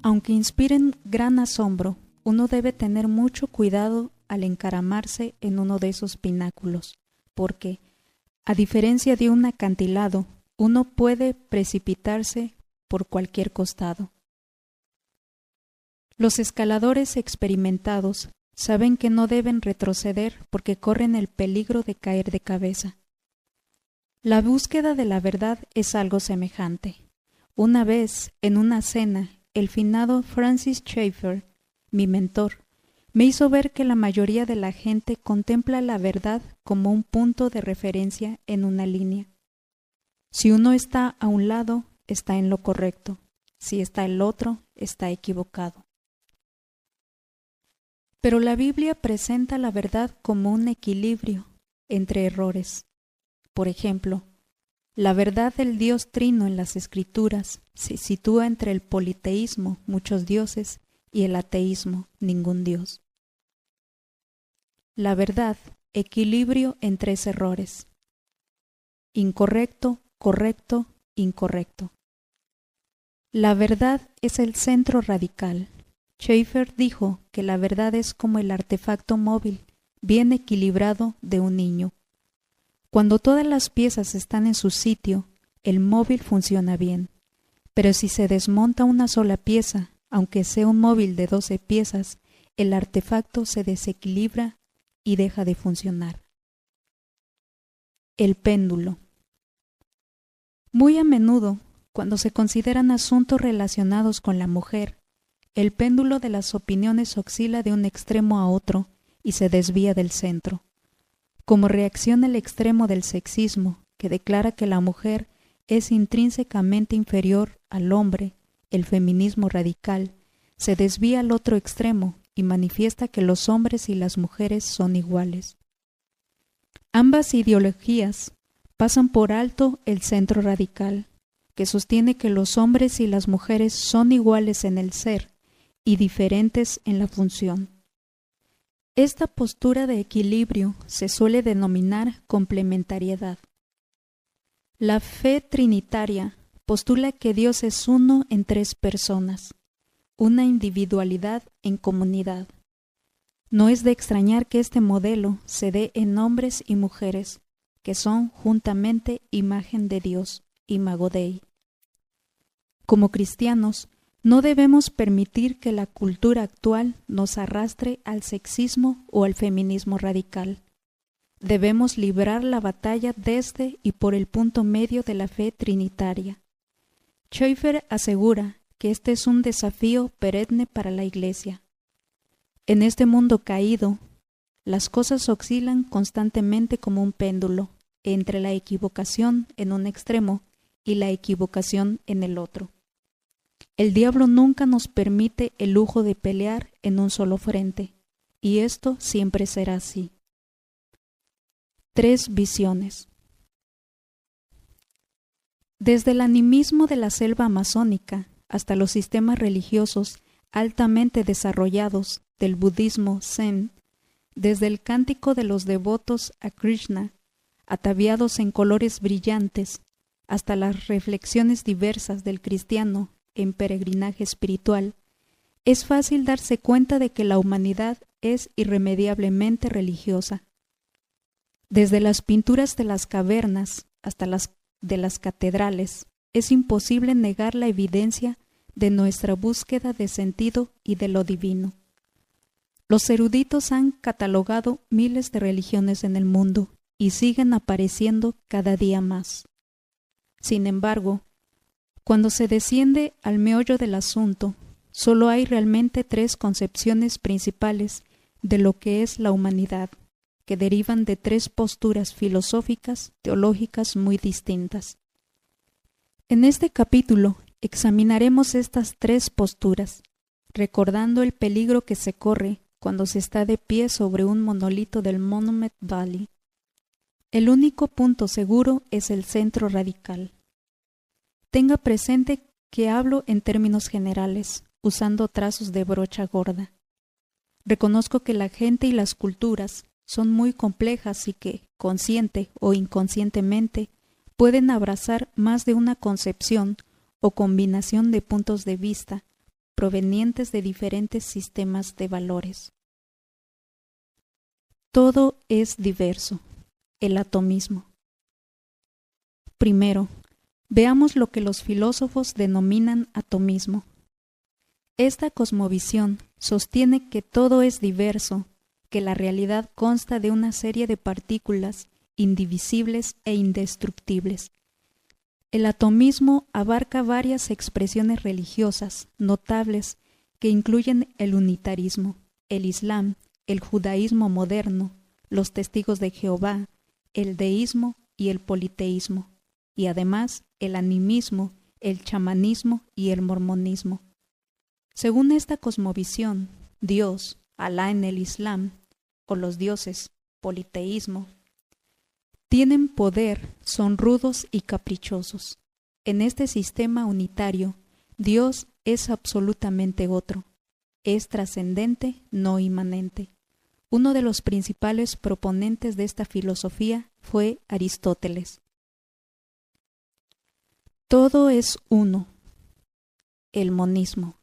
Aunque inspiren gran asombro, uno debe tener mucho cuidado al encaramarse en uno de esos pináculos, porque, a diferencia de un acantilado, uno puede precipitarse por cualquier costado. Los escaladores experimentados saben que no deben retroceder porque corren el peligro de caer de cabeza. La búsqueda de la verdad es algo semejante. Una vez, en una cena, el finado Francis Schaeffer, mi mentor, me hizo ver que la mayoría de la gente contempla la verdad como un punto de referencia en una línea. Si uno está a un lado, está en lo correcto. si está el otro, está equivocado. Pero la Biblia presenta la verdad como un equilibrio entre errores. Por ejemplo, la verdad del Dios trino en las Escrituras se sitúa entre el politeísmo, muchos dioses, y el ateísmo, ningún Dios. La verdad, equilibrio en tres errores. Incorrecto, correcto, incorrecto. La verdad es el centro radical. Schaeffer dijo que la verdad es como el artefacto móvil, bien equilibrado de un niño. Cuando todas las piezas están en su sitio, el móvil funciona bien. Pero si se desmonta una sola pieza, aunque sea un móvil de 12 piezas, el artefacto se desequilibra y deja de funcionar. El péndulo. Muy a menudo, cuando se consideran asuntos relacionados con la mujer, el péndulo de las opiniones oscila de un extremo a otro y se desvía del centro. Como reacción al extremo del sexismo, que declara que la mujer es intrínsecamente inferior al hombre el feminismo radical, se desvía al otro extremo y manifiesta que los hombres y las mujeres son iguales. Ambas ideologías pasan por alto el centro radical, que sostiene que los hombres y las mujeres son iguales en el ser y diferentes en la función. Esta postura de equilibrio se suele denominar complementariedad. La fe trinitaria postula que Dios es uno en tres personas, una individualidad en comunidad. No es de extrañar que este modelo se dé en hombres y mujeres, que son juntamente imagen de Dios, imago Dei. Como cristianos, no debemos permitir que la cultura actual nos arrastre al sexismo o al feminismo radical. Debemos librar la batalla desde y por el punto medio de la fe trinitaria, Schaeffer asegura que este es un desafío perenne para la Iglesia. En este mundo caído, las cosas oscilan constantemente como un péndulo entre la equivocación en un extremo y la equivocación en el otro. El diablo nunca nos permite el lujo de pelear en un solo frente, y esto siempre será así. Tres visiones. Desde el animismo de la selva amazónica hasta los sistemas religiosos altamente desarrollados del budismo zen, desde el cántico de los devotos a Krishna, ataviados en colores brillantes, hasta las reflexiones diversas del cristiano en peregrinaje espiritual, es fácil darse cuenta de que la humanidad es irremediablemente religiosa. Desde las pinturas de las cavernas hasta las de las catedrales, es imposible negar la evidencia de nuestra búsqueda de sentido y de lo divino. Los eruditos han catalogado miles de religiones en el mundo y siguen apareciendo cada día más. Sin embargo, cuando se desciende al meollo del asunto, solo hay realmente tres concepciones principales de lo que es la humanidad que derivan de tres posturas filosóficas teológicas muy distintas. En este capítulo examinaremos estas tres posturas, recordando el peligro que se corre cuando se está de pie sobre un monolito del Monument Valley. El único punto seguro es el centro radical. Tenga presente que hablo en términos generales, usando trazos de brocha gorda. Reconozco que la gente y las culturas son muy complejas y que, consciente o inconscientemente, pueden abrazar más de una concepción o combinación de puntos de vista provenientes de diferentes sistemas de valores. Todo es diverso. El atomismo. Primero, veamos lo que los filósofos denominan atomismo. Esta cosmovisión sostiene que todo es diverso que la realidad consta de una serie de partículas indivisibles e indestructibles. El atomismo abarca varias expresiones religiosas notables que incluyen el unitarismo, el islam, el judaísmo moderno, los testigos de Jehová, el deísmo y el politeísmo, y además el animismo, el chamanismo y el mormonismo. Según esta cosmovisión, Dios, Alá en el Islam, o los dioses, politeísmo, tienen poder, son rudos y caprichosos. En este sistema unitario, Dios es absolutamente otro, es trascendente, no inmanente. Uno de los principales proponentes de esta filosofía fue Aristóteles. Todo es uno. El monismo.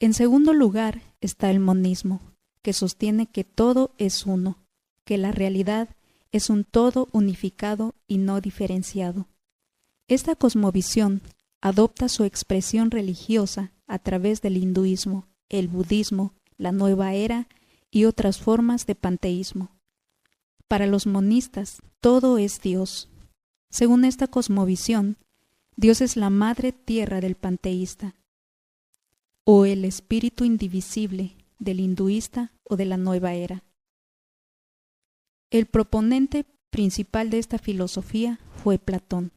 En segundo lugar está el monismo, que sostiene que todo es uno, que la realidad es un todo unificado y no diferenciado. Esta cosmovisión adopta su expresión religiosa a través del hinduismo, el budismo, la nueva era y otras formas de panteísmo. Para los monistas, todo es Dios. Según esta cosmovisión, Dios es la madre tierra del panteísta, o el espíritu indivisible del hinduista o de la nueva era. El proponente principal de esta filosofía fue Platón.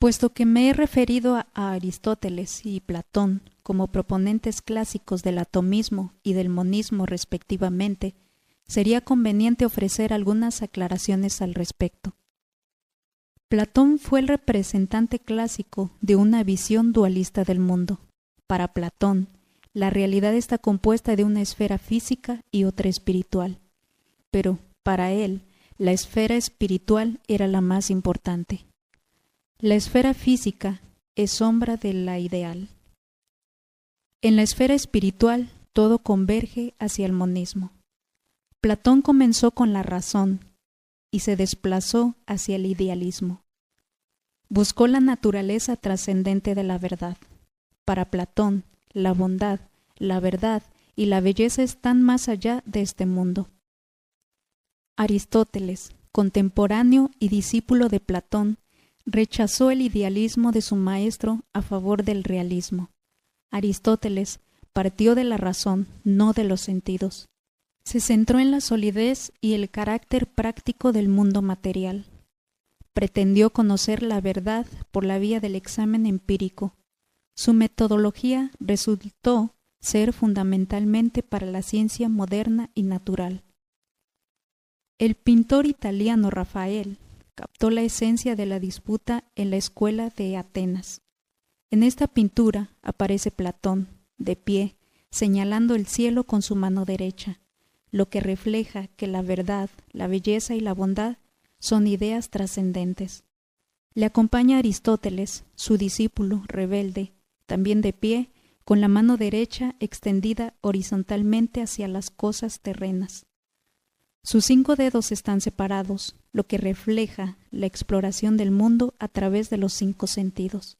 Puesto que me he referido a Aristóteles y Platón como proponentes clásicos del atomismo y del monismo respectivamente, sería conveniente ofrecer algunas aclaraciones al respecto. Platón fue el representante clásico de una visión dualista del mundo. Para Platón, la realidad está compuesta de una esfera física y otra espiritual. Pero, para él, la esfera espiritual era la más importante. La esfera física es sombra de la ideal. En la esfera espiritual todo converge hacia el monismo. Platón comenzó con la razón y se desplazó hacia el idealismo. Buscó la naturaleza trascendente de la verdad. Para Platón, la bondad, la verdad y la belleza están más allá de este mundo. Aristóteles, contemporáneo y discípulo de Platón, rechazó el idealismo de su maestro a favor del realismo. Aristóteles partió de la razón, no de los sentidos. Se centró en la solidez y el carácter práctico del mundo material. Pretendió conocer la verdad por la vía del examen empírico. Su metodología resultó ser fundamentalmente para la ciencia moderna y natural. El pintor italiano Rafael captó la esencia de la disputa en la escuela de Atenas. En esta pintura aparece Platón, de pie, señalando el cielo con su mano derecha, lo que refleja que la verdad, la belleza y la bondad son ideas trascendentes. Le acompaña Aristóteles, su discípulo rebelde, también de pie, con la mano derecha extendida horizontalmente hacia las cosas terrenas. Sus cinco dedos están separados, lo que refleja la exploración del mundo a través de los cinco sentidos.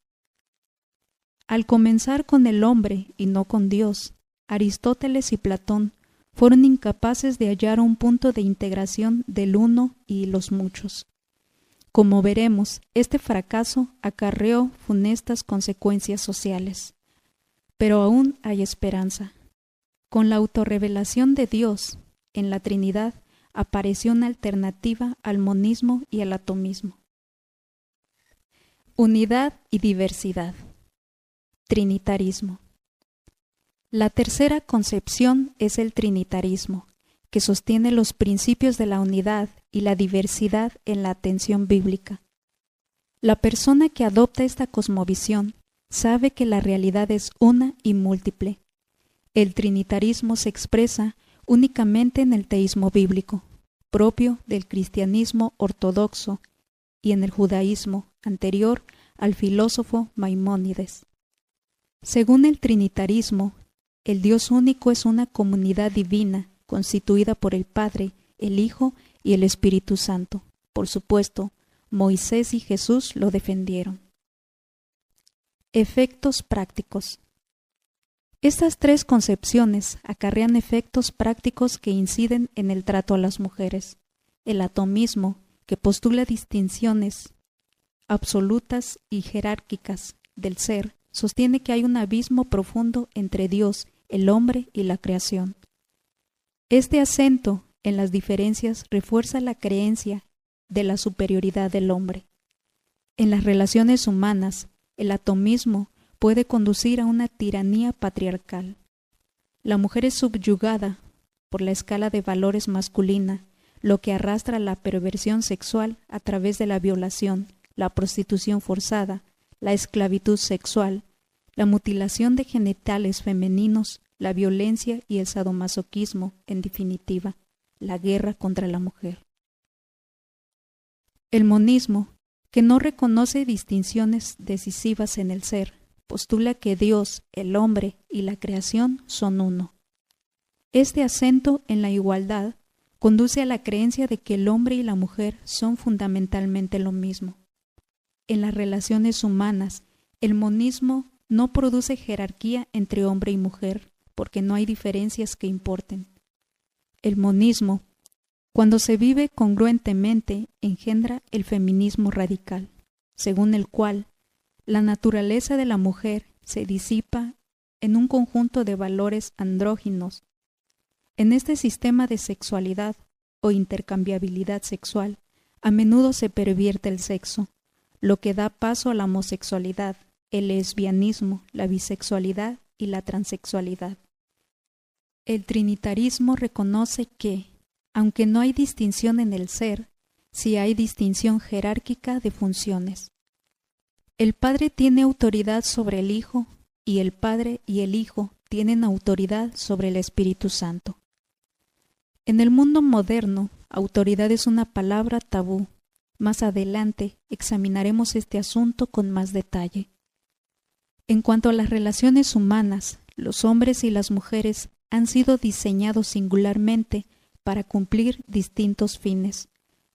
Al comenzar con el hombre y no con Dios, Aristóteles y Platón fueron incapaces de hallar un punto de integración del uno y los muchos. Como veremos, este fracaso acarreó funestas consecuencias sociales. Pero aún hay esperanza. Con la autorrevelación de Dios en la Trinidad apareció una alternativa al monismo y al atomismo. Unidad y diversidad. Trinitarismo. La tercera concepción es el trinitarismo, que sostiene los principios de la unidad y la diversidad en la atención bíblica. La persona que adopta esta cosmovisión sabe que la realidad es una y múltiple. El trinitarismo se expresa únicamente en el teísmo bíblico, propio del cristianismo ortodoxo, y en el judaísmo anterior al filósofo Maimónides. Según el trinitarismo, el Dios único es una comunidad divina constituida por el Padre, el Hijo y el Espíritu Santo. Por supuesto, Moisés y Jesús lo defendieron. Efectos prácticos. Estas tres concepciones acarrean efectos prácticos que inciden en el trato a las mujeres. El atomismo, que postula distinciones absolutas y jerárquicas del ser, sostiene que hay un abismo profundo entre Dios, el hombre y la creación. Este acento en las diferencias refuerza la creencia de la superioridad del hombre. En las relaciones humanas, el atomismo puede conducir a una tiranía patriarcal. La mujer es subyugada por la escala de valores masculina, lo que arrastra la perversión sexual a través de la violación, la prostitución forzada, la esclavitud sexual, la mutilación de genitales femeninos, la violencia y el sadomasoquismo, en definitiva, la guerra contra la mujer. El monismo, que no reconoce distinciones decisivas en el ser, postula que Dios, el hombre y la creación son uno. Este acento en la igualdad conduce a la creencia de que el hombre y la mujer son fundamentalmente lo mismo. En las relaciones humanas, el monismo no produce jerarquía entre hombre y mujer, porque no hay diferencias que importen. El monismo, cuando se vive congruentemente, engendra el feminismo radical, según el cual la naturaleza de la mujer se disipa en un conjunto de valores andróginos en este sistema de sexualidad o intercambiabilidad sexual, a menudo se pervierte el sexo, lo que da paso a la homosexualidad, el lesbianismo, la bisexualidad y la transexualidad. El trinitarismo reconoce que, aunque no hay distinción en el ser, sí hay distinción jerárquica de funciones. El Padre tiene autoridad sobre el Hijo y el Padre y el Hijo tienen autoridad sobre el Espíritu Santo. En el mundo moderno, autoridad es una palabra tabú. Más adelante examinaremos este asunto con más detalle. En cuanto a las relaciones humanas, los hombres y las mujeres han sido diseñados singularmente para cumplir distintos fines,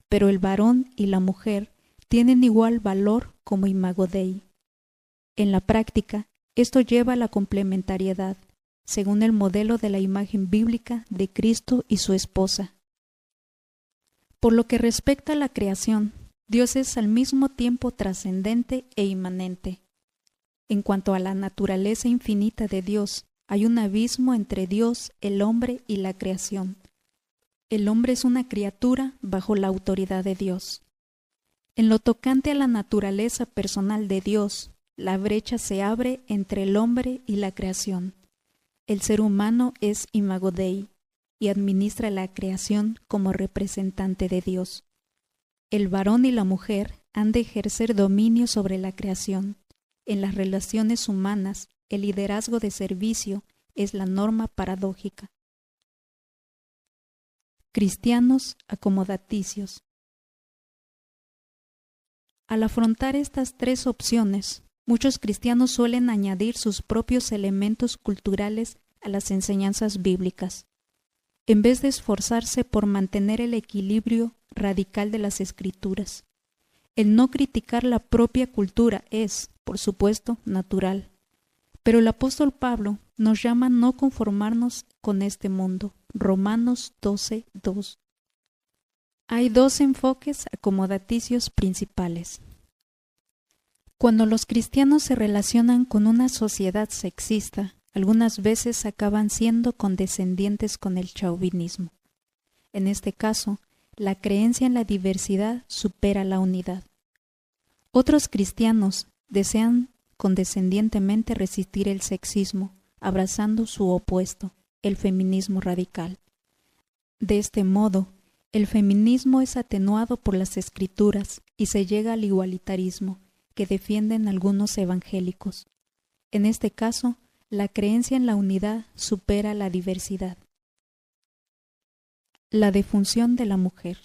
pero el varón y la mujer tienen igual valor como imago Dei. En la práctica, esto lleva a la complementariedad, según el modelo de la imagen bíblica de Cristo y su esposa. Por lo que respecta a la creación, Dios es al mismo tiempo trascendente e inmanente. En cuanto a la naturaleza infinita de Dios, hay un abismo entre Dios, el hombre y la creación. El hombre es una criatura bajo la autoridad de Dios. En lo tocante a la naturaleza personal de Dios, la brecha se abre entre el hombre y la creación. El ser humano es imago Dei y administra la creación como representante de Dios. El varón y la mujer han de ejercer dominio sobre la creación. En las relaciones humanas, el liderazgo de servicio es la norma paradójica. Cristianos acomodaticios. Al afrontar estas tres opciones, Muchos cristianos suelen añadir sus propios elementos culturales a las enseñanzas bíblicas. En vez de esforzarse por mantener el equilibrio radical de las escrituras, el no criticar la propia cultura es, por supuesto, natural. Pero el apóstol Pablo nos llama a no conformarnos con este mundo. Romanos 12, 2. Hay dos enfoques acomodaticios principales. Cuando los cristianos se relacionan con una sociedad sexista, algunas veces acaban siendo condescendientes con el chauvinismo. En este caso, la creencia en la diversidad supera la unidad. Otros cristianos desean condescendientemente resistir el sexismo, abrazando su opuesto, el feminismo radical. De este modo, el feminismo es atenuado por las escrituras y se llega al igualitarismo, que defienden algunos evangélicos. En este caso, la creencia en la unidad supera la diversidad. La defunción de la mujer.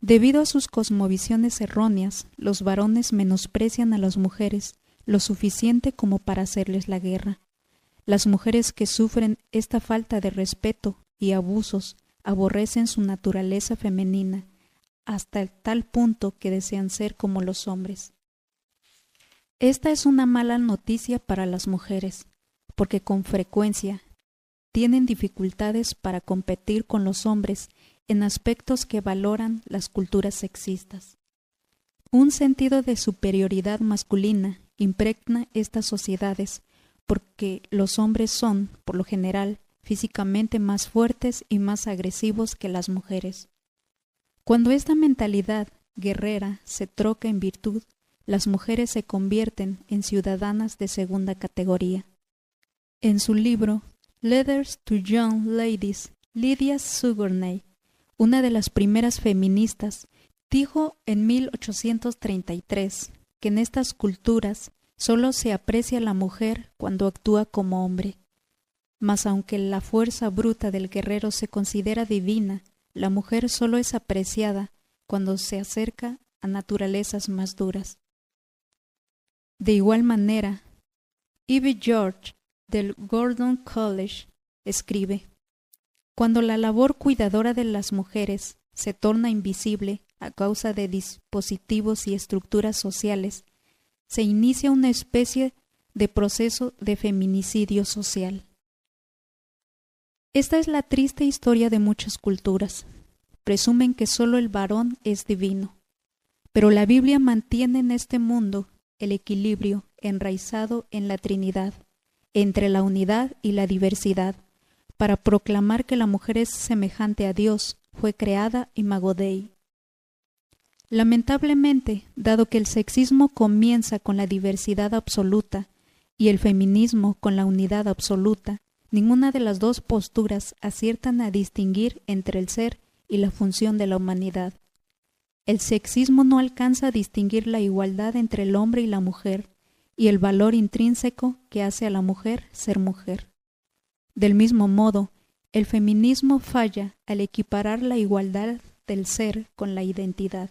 Debido a sus cosmovisiones erróneas, los varones menosprecian a las mujeres lo suficiente como para hacerles la guerra. Las mujeres que sufren esta falta de respeto y abusos aborrecen su naturaleza femenina hasta tal punto que desean ser como los hombres. Esta es una mala noticia para las mujeres, porque con frecuencia tienen dificultades para competir con los hombres en aspectos que valoran las culturas sexistas. Un sentido de superioridad masculina impregna estas sociedades porque los hombres son, por lo general, físicamente más fuertes y más agresivos que las mujeres. Cuando esta mentalidad guerrera se troca en virtud, las mujeres se convierten en ciudadanas de segunda categoría. En su libro Letters to Young Ladies, Lydia Sugarney, una de las primeras feministas, dijo en 1833 que en estas culturas solo se aprecia la mujer cuando actúa como hombre. Mas aunque la fuerza bruta del guerrero se considera divina, la mujer solo es apreciada cuando se acerca a naturalezas más duras. De igual manera, Eve George del Gordon College escribe, Cuando la labor cuidadora de las mujeres se torna invisible a causa de dispositivos y estructuras sociales, se inicia una especie de proceso de feminicidio social. Esta es la triste historia de muchas culturas. Presumen que solo el varón es divino, pero la Biblia mantiene en este mundo el equilibrio enraizado en la Trinidad entre la unidad y la diversidad, para proclamar que la mujer es semejante a Dios, fue creada imago Dei. Lamentablemente, dado que el sexismo comienza con la diversidad absoluta y el feminismo con la unidad absoluta, ninguna de las dos posturas aciertan a distinguir entre el ser y la función de la humanidad. El sexismo no alcanza a distinguir la igualdad entre el hombre y la mujer, y el valor intrínseco que hace a la mujer ser mujer. Del mismo modo, el feminismo falla al equiparar la igualdad del ser con la identidad.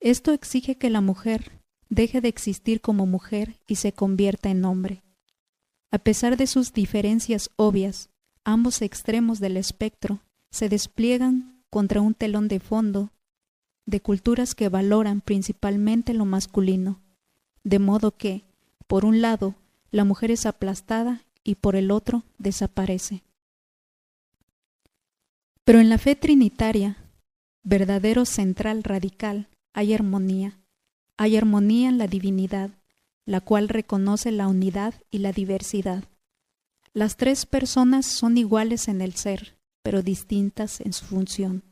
Esto exige que la mujer deje de existir como mujer y se convierta en hombre. A pesar de sus diferencias obvias, ambos extremos del espectro se despliegan contra un telón de fondo de culturas que valoran principalmente lo masculino de modo que, por un lado, la mujer es aplastada y por el otro desaparece. Pero en la fe trinitaria, verdadero central radical, hay armonía, hay armonía en la divinidad, la cual reconoce la unidad y la diversidad. Las tres personas son iguales en el ser, pero distintas en su función.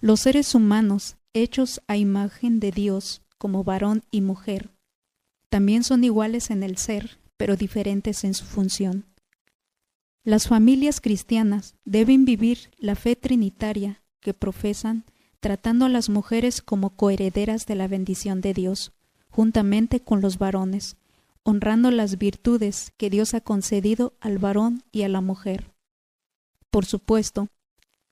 Los seres humanos, hechos a imagen de Dios, como varón y mujer, también son iguales en el ser, pero diferentes en su función. Las familias cristianas deben vivir la fe trinitaria que profesan, tratando a las mujeres como coherederas de la bendición de Dios, juntamente con los varones, honrando las virtudes que Dios ha concedido al varón y a la mujer. Por supuesto,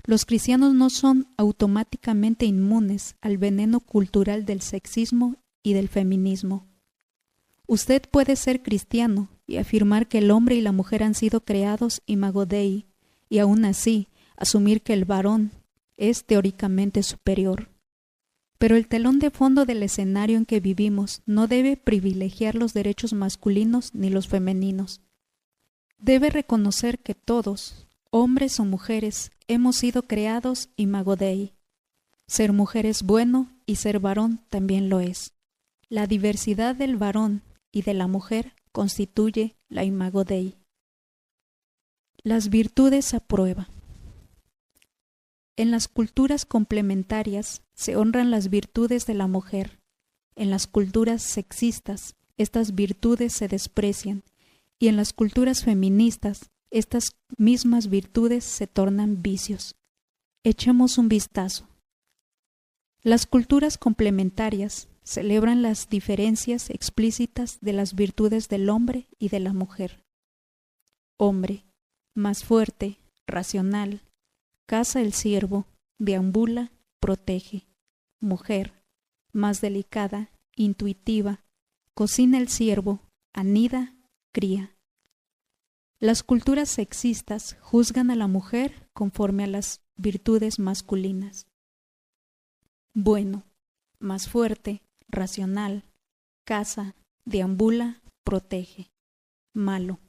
los cristianos no son automáticamente inmunes al veneno cultural del sexismo y del feminismo. Usted puede ser cristiano y afirmar que el hombre y la mujer han sido creados imago Dei, y aún así asumir que el varón es teóricamente superior. Pero el telón de fondo del escenario en que vivimos no debe privilegiar los derechos masculinos ni los femeninos. Debe reconocer que todos, hombres o mujeres, hemos sido creados imago Dei. Ser mujer es bueno y ser varón también lo es. La diversidad del varón y de la mujer constituye la imago Dei. Las virtudes a prueba. En las culturas complementarias se honran las virtudes de la mujer. En las culturas sexistas estas virtudes se desprecian y en las culturas feministas estas mismas virtudes se tornan vicios. Echemos un vistazo. Las culturas complementarias celebran las diferencias explícitas de las virtudes del hombre y de la mujer. Hombre, más fuerte, racional, caza el siervo, deambula, protege. Mujer, más delicada, intuitiva, cocina el siervo, anida, cría. Las culturas sexistas juzgan a la mujer conforme a las virtudes masculinas. Bueno, más fuerte, racional, caza, deambula, protege. Malo,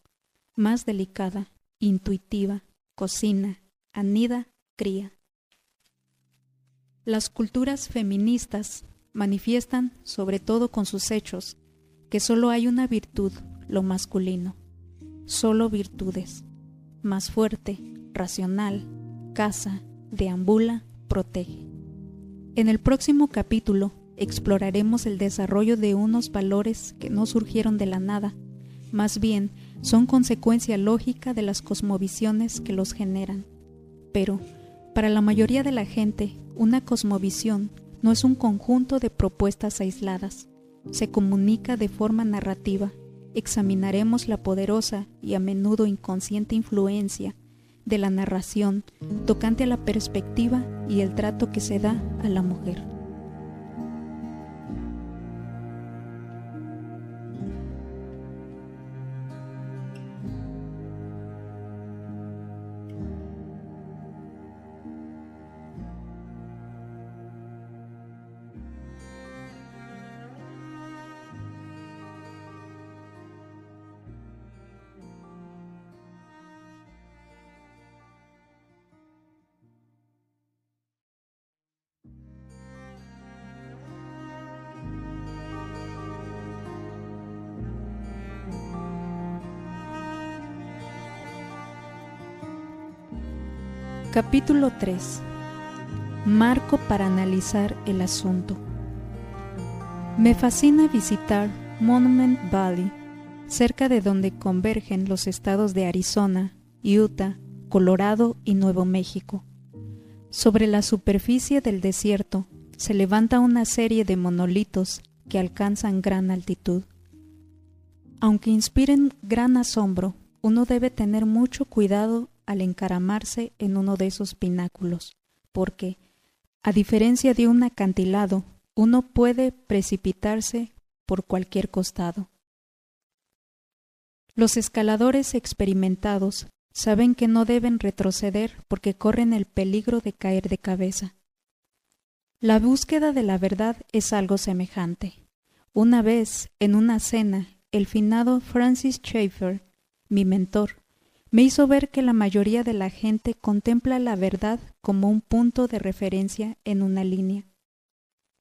más delicada, intuitiva, cocina, anida, cría. Las culturas feministas manifiestan, sobre todo con sus hechos, que solo hay una virtud, lo masculino, solo virtudes, más fuerte, racional, caza, deambula, protege. En el próximo capítulo exploraremos el desarrollo de unos valores que no surgieron de la nada, más bien son consecuencia lógica de las cosmovisiones que los generan. Pero, para la mayoría de la gente, una cosmovisión no es un conjunto de propuestas aisladas, se comunica de forma narrativa. Examinaremos la poderosa y a menudo inconsciente influencia de la narración tocante a la perspectiva y el trato que se da a la mujer. Capítulo 3. Marco para analizar el asunto. Me fascina visitar Monument Valley, cerca de donde convergen los estados de Arizona, Utah, Colorado y Nuevo México. Sobre la superficie del desierto se levanta una serie de monolitos que alcanzan gran altitud. Aunque inspiren gran asombro, uno debe tener mucho cuidado al encaramarse en uno de esos pináculos, porque, a diferencia de un acantilado, uno puede precipitarse por cualquier costado. Los escaladores experimentados saben que no deben retroceder porque corren el peligro de caer de cabeza. La búsqueda de la verdad es algo semejante. Una vez, en una cena, el finado Francis Schaeffer, mi mentor, me hizo ver que la mayoría de la gente contempla la verdad como un punto de referencia en una línea.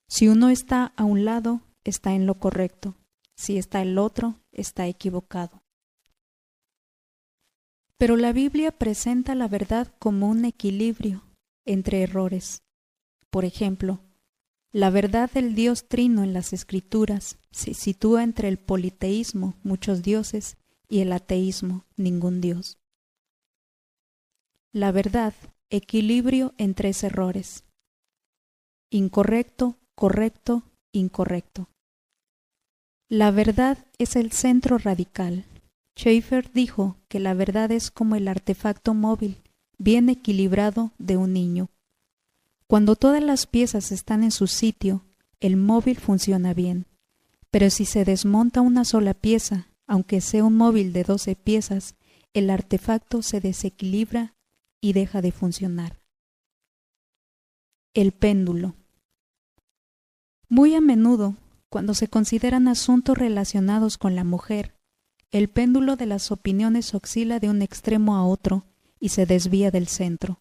Si uno está a un lado, está en lo correcto. Si está el otro, está equivocado. Pero la Biblia presenta la verdad como un equilibrio entre errores. Por ejemplo, la verdad del Dios trino en las Escrituras se sitúa entre el politeísmo, muchos dioses, y el ateísmo, ningún Dios. La verdad, equilibrio en tres errores. Incorrecto, correcto, incorrecto. La verdad es el centro radical. Schaeffer dijo que la verdad es como el artefacto móvil, bien equilibrado de un niño. Cuando todas las piezas están en su sitio, el móvil funciona bien. Pero si se desmonta una sola pieza, aunque sea un móvil de doce piezas, el artefacto se desequilibra y deja de funcionar. El péndulo. Muy a menudo, cuando se consideran asuntos relacionados con la mujer, el péndulo de las opiniones oscila de un extremo a otro y se desvía del centro.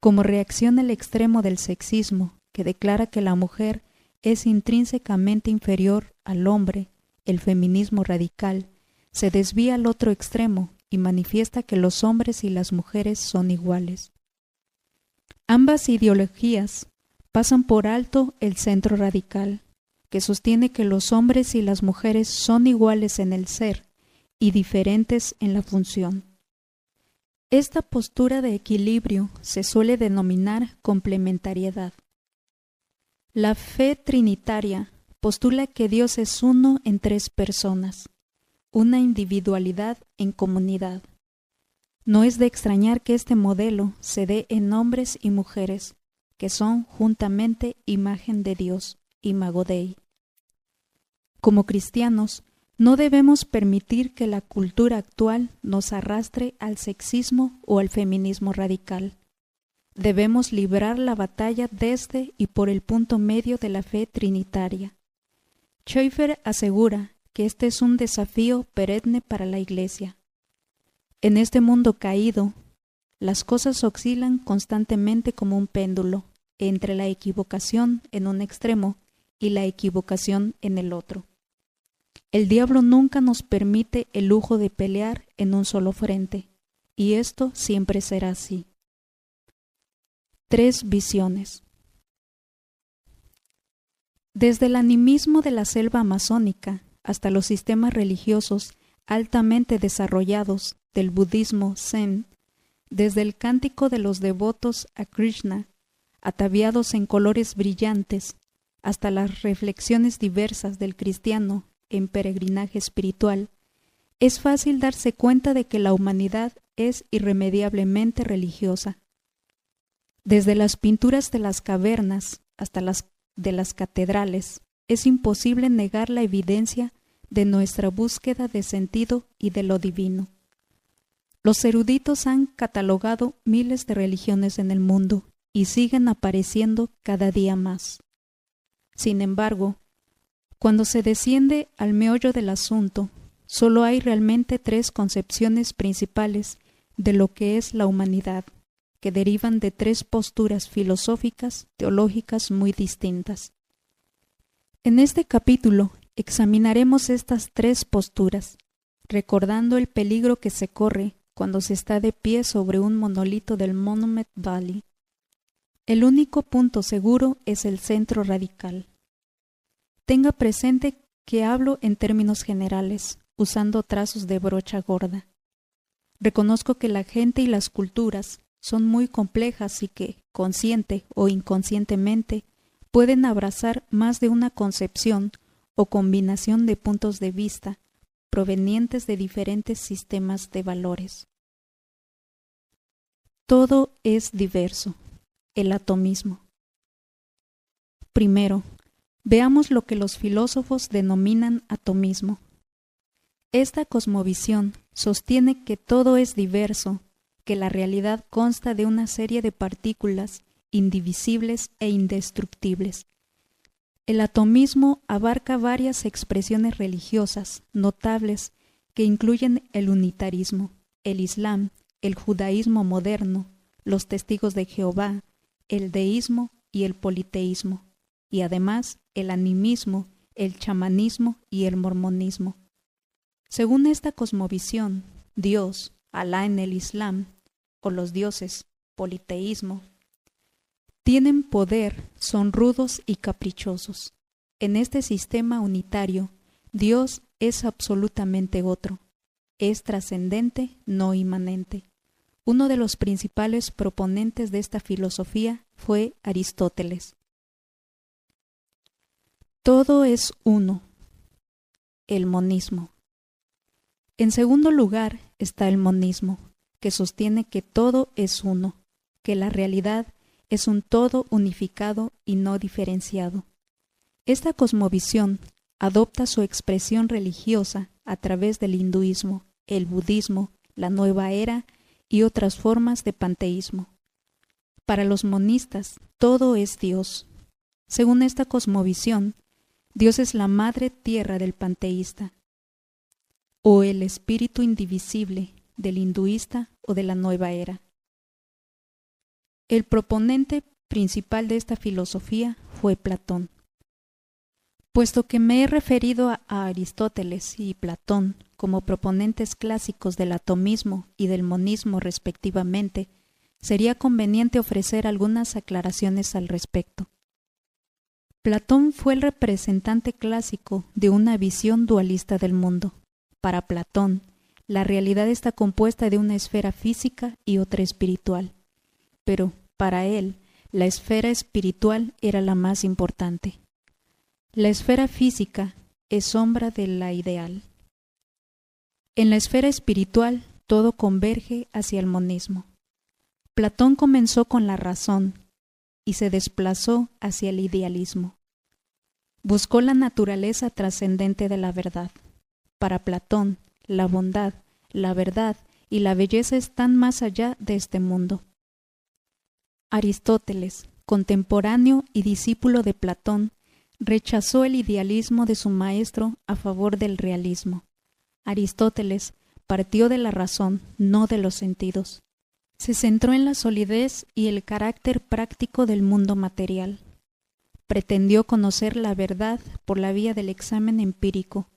Como reacción al extremo del sexismo, que declara que la mujer es intrínsecamente inferior al hombre el feminismo radical, se desvía al otro extremo y manifiesta que los hombres y las mujeres son iguales. Ambas ideologías pasan por alto el centro radical, que sostiene que los hombres y las mujeres son iguales en el ser y diferentes en la función. Esta postura de equilibrio se suele denominar complementariedad. La fe trinitaria postula que Dios es uno en tres personas, una individualidad en comunidad. No es de extrañar que este modelo se dé en hombres y mujeres, que son juntamente imagen de Dios, imago Dei. Como cristianos, no debemos permitir que la cultura actual nos arrastre al sexismo o al feminismo radical. Debemos librar la batalla desde y por el punto medio de la fe trinitaria. Schaeffer asegura que este es un desafío perenne para la Iglesia. En este mundo caído, las cosas oscilan constantemente como un péndulo entre la equivocación en un extremo y la equivocación en el otro. El diablo nunca nos permite el lujo de pelear en un solo frente, y esto siempre será así. Tres visiones. Desde el animismo de la selva amazónica hasta los sistemas religiosos altamente desarrollados del budismo zen, desde el cántico de los devotos a Krishna, ataviados en colores brillantes, hasta las reflexiones diversas del cristiano en peregrinaje espiritual, es fácil darse cuenta de que la humanidad es irremediablemente religiosa. Desde las pinturas de las cavernas hasta las de las catedrales, es imposible negar la evidencia de nuestra búsqueda de sentido y de lo divino. Los eruditos han catalogado miles de religiones en el mundo y siguen apareciendo cada día más. Sin embargo, cuando se desciende al meollo del asunto, solo hay realmente tres concepciones principales de lo que es la humanidad, que derivan de tres posturas filosóficas teológicas muy distintas. En este capítulo examinaremos estas tres posturas, recordando el peligro que se corre cuando se está de pie sobre un monolito del Monument Valley. El único punto seguro es el centro radical. Tenga presente que hablo en términos generales, usando trazos de brocha gorda. Reconozco que la gente y las culturas son muy complejas y que, consciente o inconscientemente, pueden abrazar más de una concepción o combinación de puntos de vista provenientes de diferentes sistemas de valores. Todo es diverso. El atomismo. Primero, veamos lo que los filósofos denominan atomismo. Esta cosmovisión sostiene que todo es diverso, que la realidad consta de una serie de partículas indivisibles e indestructibles. El atomismo abarca varias expresiones religiosas notables que incluyen el unitarismo, el islam, el judaísmo moderno, los testigos de Jehová, el deísmo y el politeísmo, y además el animismo, el chamanismo y el mormonismo. Según esta cosmovisión, Dios, Alá en el Islam, o los dioses, politeísmo, tienen poder, son rudos y caprichosos. En este sistema unitario, Dios es absolutamente otro, es trascendente, no inmanente. Uno de los principales proponentes de esta filosofía fue Aristóteles. Todo es uno. El monismo. En segundo lugar está el monismo, que sostiene que todo es uno, que la realidad es un todo unificado y no diferenciado. Esta cosmovisión adopta su expresión religiosa a través del hinduismo, el budismo, la nueva era y otras formas de panteísmo. Para los monistas, todo es Dios. Según esta cosmovisión, Dios es la madre tierra del panteísta, o el espíritu indivisible del hinduista o de la nueva era. El proponente principal de esta filosofía fue Platón. Puesto que me he referido a Aristóteles y Platón como proponentes clásicos del atomismo y del monismo respectivamente, sería conveniente ofrecer algunas aclaraciones al respecto. Platón fue el representante clásico de una visión dualista del mundo. Para Platón, la realidad está compuesta de una esfera física y otra espiritual. Pero, para él, la esfera espiritual era la más importante. La esfera física es sombra de la ideal. En la esfera espiritual todo converge hacia el monismo. Platón comenzó con la razón y se desplazó hacia el idealismo. Buscó la naturaleza trascendente de la verdad. Para Platón, la bondad, la verdad y la belleza están más allá de este mundo. Aristóteles, contemporáneo y discípulo de Platón, rechazó el idealismo de su maestro a favor del realismo. Aristóteles partió de la razón, no de los sentidos. Se centró en la solidez y el carácter práctico del mundo material. Pretendió conocer la verdad por la vía del examen empírico,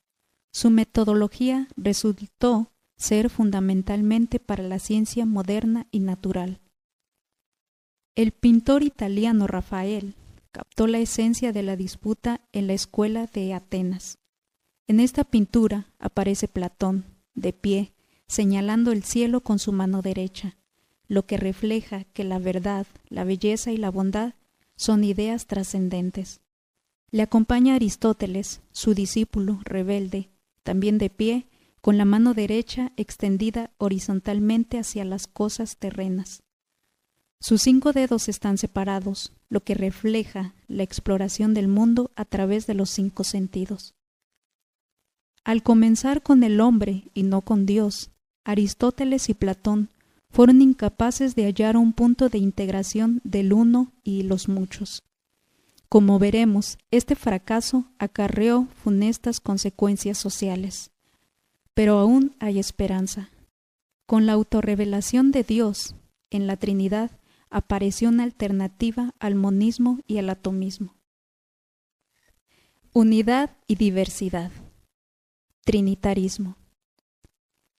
su metodología resultó ser fundamentalmente para la ciencia moderna y natural. El pintor italiano Rafael, captó la esencia de la disputa en la escuela de Atenas. En esta pintura aparece Platón, de pie, señalando el cielo con su mano derecha, lo que refleja que la verdad, la belleza y la bondad son ideas trascendentes. Le acompaña Aristóteles, su discípulo rebelde, también de pie, con la mano derecha extendida horizontalmente hacia las cosas terrenas. Sus cinco dedos están separados, lo que refleja la exploración del mundo a través de los cinco sentidos. Al comenzar con el hombre y no con Dios, Aristóteles y Platón fueron incapaces de hallar un punto de integración del uno y los muchos. Como veremos, este fracaso acarreó funestas consecuencias sociales. Pero aún hay esperanza. Con la autorrevelación de Dios en la Trinidad apareció una alternativa al monismo y al atomismo. Unidad y diversidad. Trinitarismo.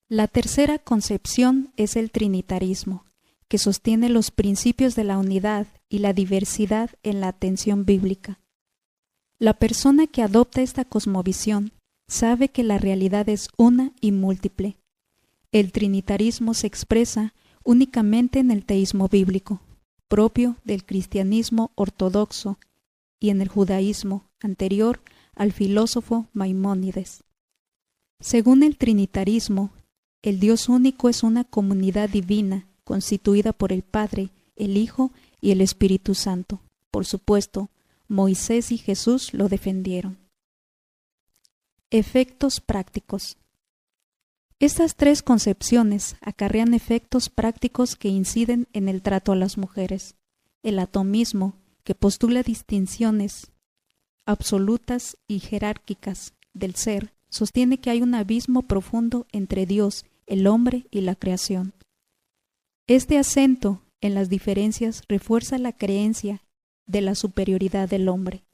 La tercera concepción es el trinitarismo, que sostiene los principios de la unidad y la diversidad en la atención bíblica. La persona que adopta esta cosmovisión sabe que la realidad es una y múltiple. El trinitarismo se expresa únicamente en el teísmo bíblico, propio del cristianismo ortodoxo, y en el judaísmo anterior al filósofo Maimónides. Según el trinitarismo, el Dios único es una comunidad divina constituida por el Padre, el Hijo y el Espíritu Santo. Por supuesto, Moisés y Jesús lo defendieron. Efectos prácticos. Estas tres concepciones acarrean efectos prácticos que inciden en el trato a las mujeres. El atomismo, que postula distinciones absolutas y jerárquicas del ser, sostiene que hay un abismo profundo entre Dios, el hombre y la creación. Este acento en las diferencias refuerza la creencia de la superioridad del hombre.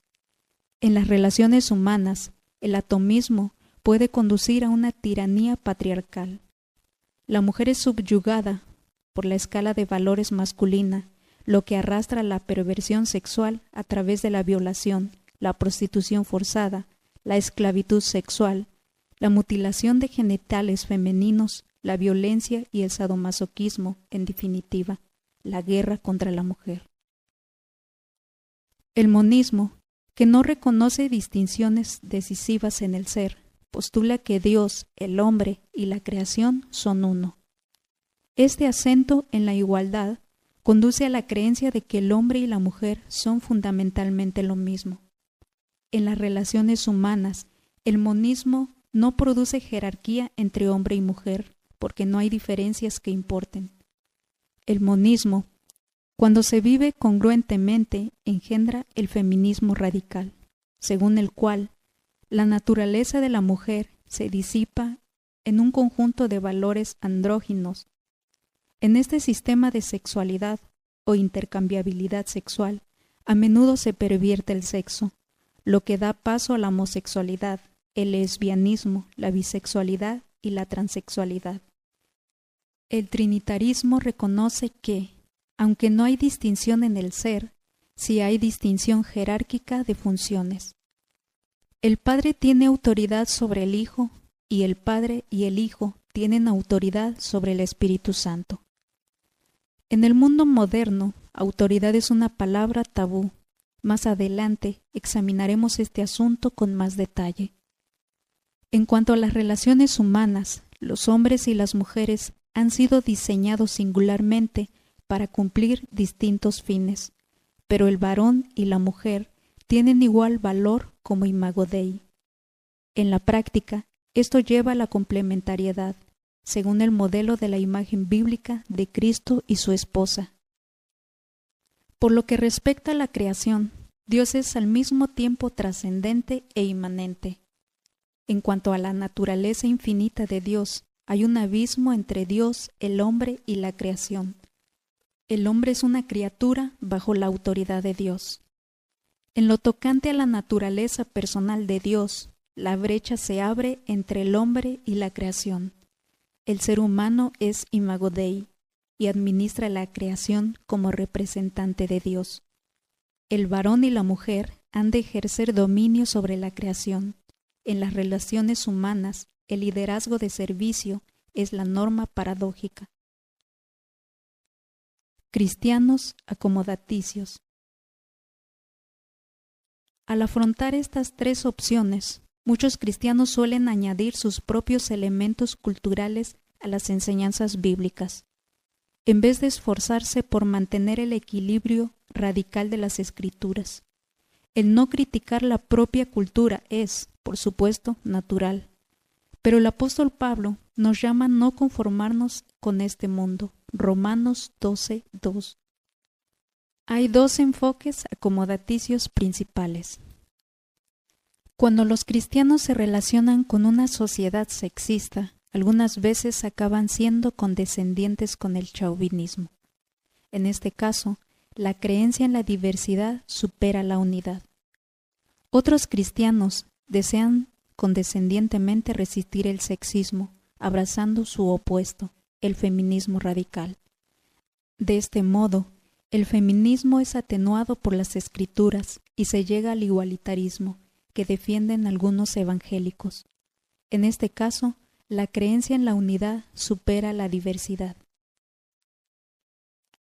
En las relaciones humanas, el atomismo puede conducir a una tiranía patriarcal. La mujer es subyugada por la escala de valores masculina, lo que arrastra la perversión sexual a través de la violación, la prostitución forzada, la esclavitud sexual, la mutilación de genitales femeninos, la violencia y el sadomasoquismo, en definitiva la guerra contra la mujer. El monismo, que no reconoce distinciones decisivas en el ser, postula que Dios, el hombre y la creación son uno. Este acento en la igualdad conduce a la creencia de que el hombre y la mujer son fundamentalmente lo mismo. En las relaciones humanas, el monismo no produce jerarquía entre hombre y mujer, porque no hay diferencias que importen. El monismo, cuando se vive congruentemente, engendra el feminismo radical, según el cual la naturaleza de la mujer se disipa en un conjunto de valores andróginos. En este sistema de sexualidad o intercambiabilidad sexual, a menudo se pervierte el sexo, lo que da paso a la homosexualidad, el lesbianismo, la bisexualidad y la transexualidad. El trinitarismo reconoce que, aunque no hay distinción en el ser, sí hay distinción jerárquica de funciones. El Padre tiene autoridad sobre el Hijo y el Padre y el Hijo tienen autoridad sobre el Espíritu Santo. En el mundo moderno, autoridad es una palabra tabú. Más adelante examinaremos este asunto con más detalle. En cuanto a las relaciones humanas, los hombres y las mujeres han sido diseñados singularmente para cumplir distintos fines, pero el varón y la mujer tienen igual valor como imago Dei. En la práctica, esto lleva a la complementariedad, según el modelo de la imagen bíblica de Cristo y su esposa. Por lo que respecta a la creación, Dios es al mismo tiempo trascendente e inmanente. En cuanto a la naturaleza infinita de Dios, hay un abismo entre Dios, el hombre y la creación. El hombre es una criatura bajo la autoridad de Dios. En lo tocante a la naturaleza personal de Dios, la brecha se abre entre el hombre y la creación. El ser humano es imago Dei y administra la creación como representante de Dios. el varón y la mujer han de ejercer dominio sobre la creación. En las relaciones humanas, el liderazgo de servicio es la norma paradójica. Cristianos acomodaticios. Al afrontar estas tres opciones, muchos cristianos suelen añadir sus propios elementos culturales a las enseñanzas bíblicas, en vez de esforzarse por mantener el equilibrio radical de las escrituras. El no criticar la propia cultura es, por supuesto, natural, pero el apóstol Pablo nos llama a no conformarnos con este mundo. Romanos 12, 2. Hay dos enfoques acomodaticios principales. Cuando los cristianos se relacionan con una sociedad sexista, algunas veces acaban siendo condescendientes con el chauvinismo. En este caso, la creencia en la diversidad supera la unidad. Otros cristianos desean condescendientemente resistir el sexismo, abrazando su opuesto, el feminismo radical. De este modo, el feminismo es atenuado por las escrituras y se llega al igualitarismo que defienden algunos evangélicos. En este caso, la creencia en la unidad supera la diversidad.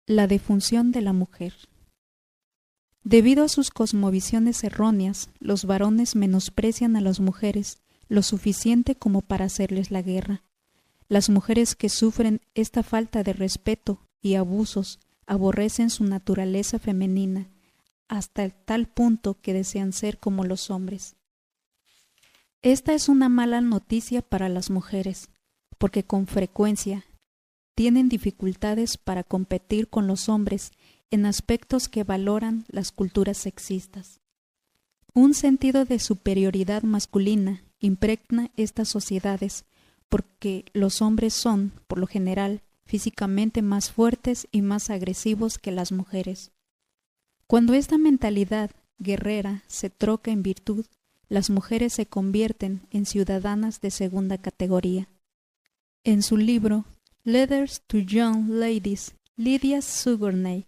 La defunción de la mujer. Debido a sus cosmovisiones erróneas, los varones menosprecian a las mujeres lo suficiente como para hacerles la guerra. Las mujeres que sufren esta falta de respeto y abusos aborrecen su naturaleza femenina hasta el tal punto que desean ser como los hombres. Esta es una mala noticia para las mujeres, porque con frecuencia tienen dificultades para competir con los hombres en aspectos que valoran las culturas sexistas. Un sentido de superioridad masculina impregna estas sociedades porque los hombres son, por lo general, físicamente más fuertes y más agresivos que las mujeres. Cuando esta mentalidad guerrera se troca en virtud, las mujeres se convierten en ciudadanas de segunda categoría. En su libro Letters to Young Ladies, Lydia Sugarney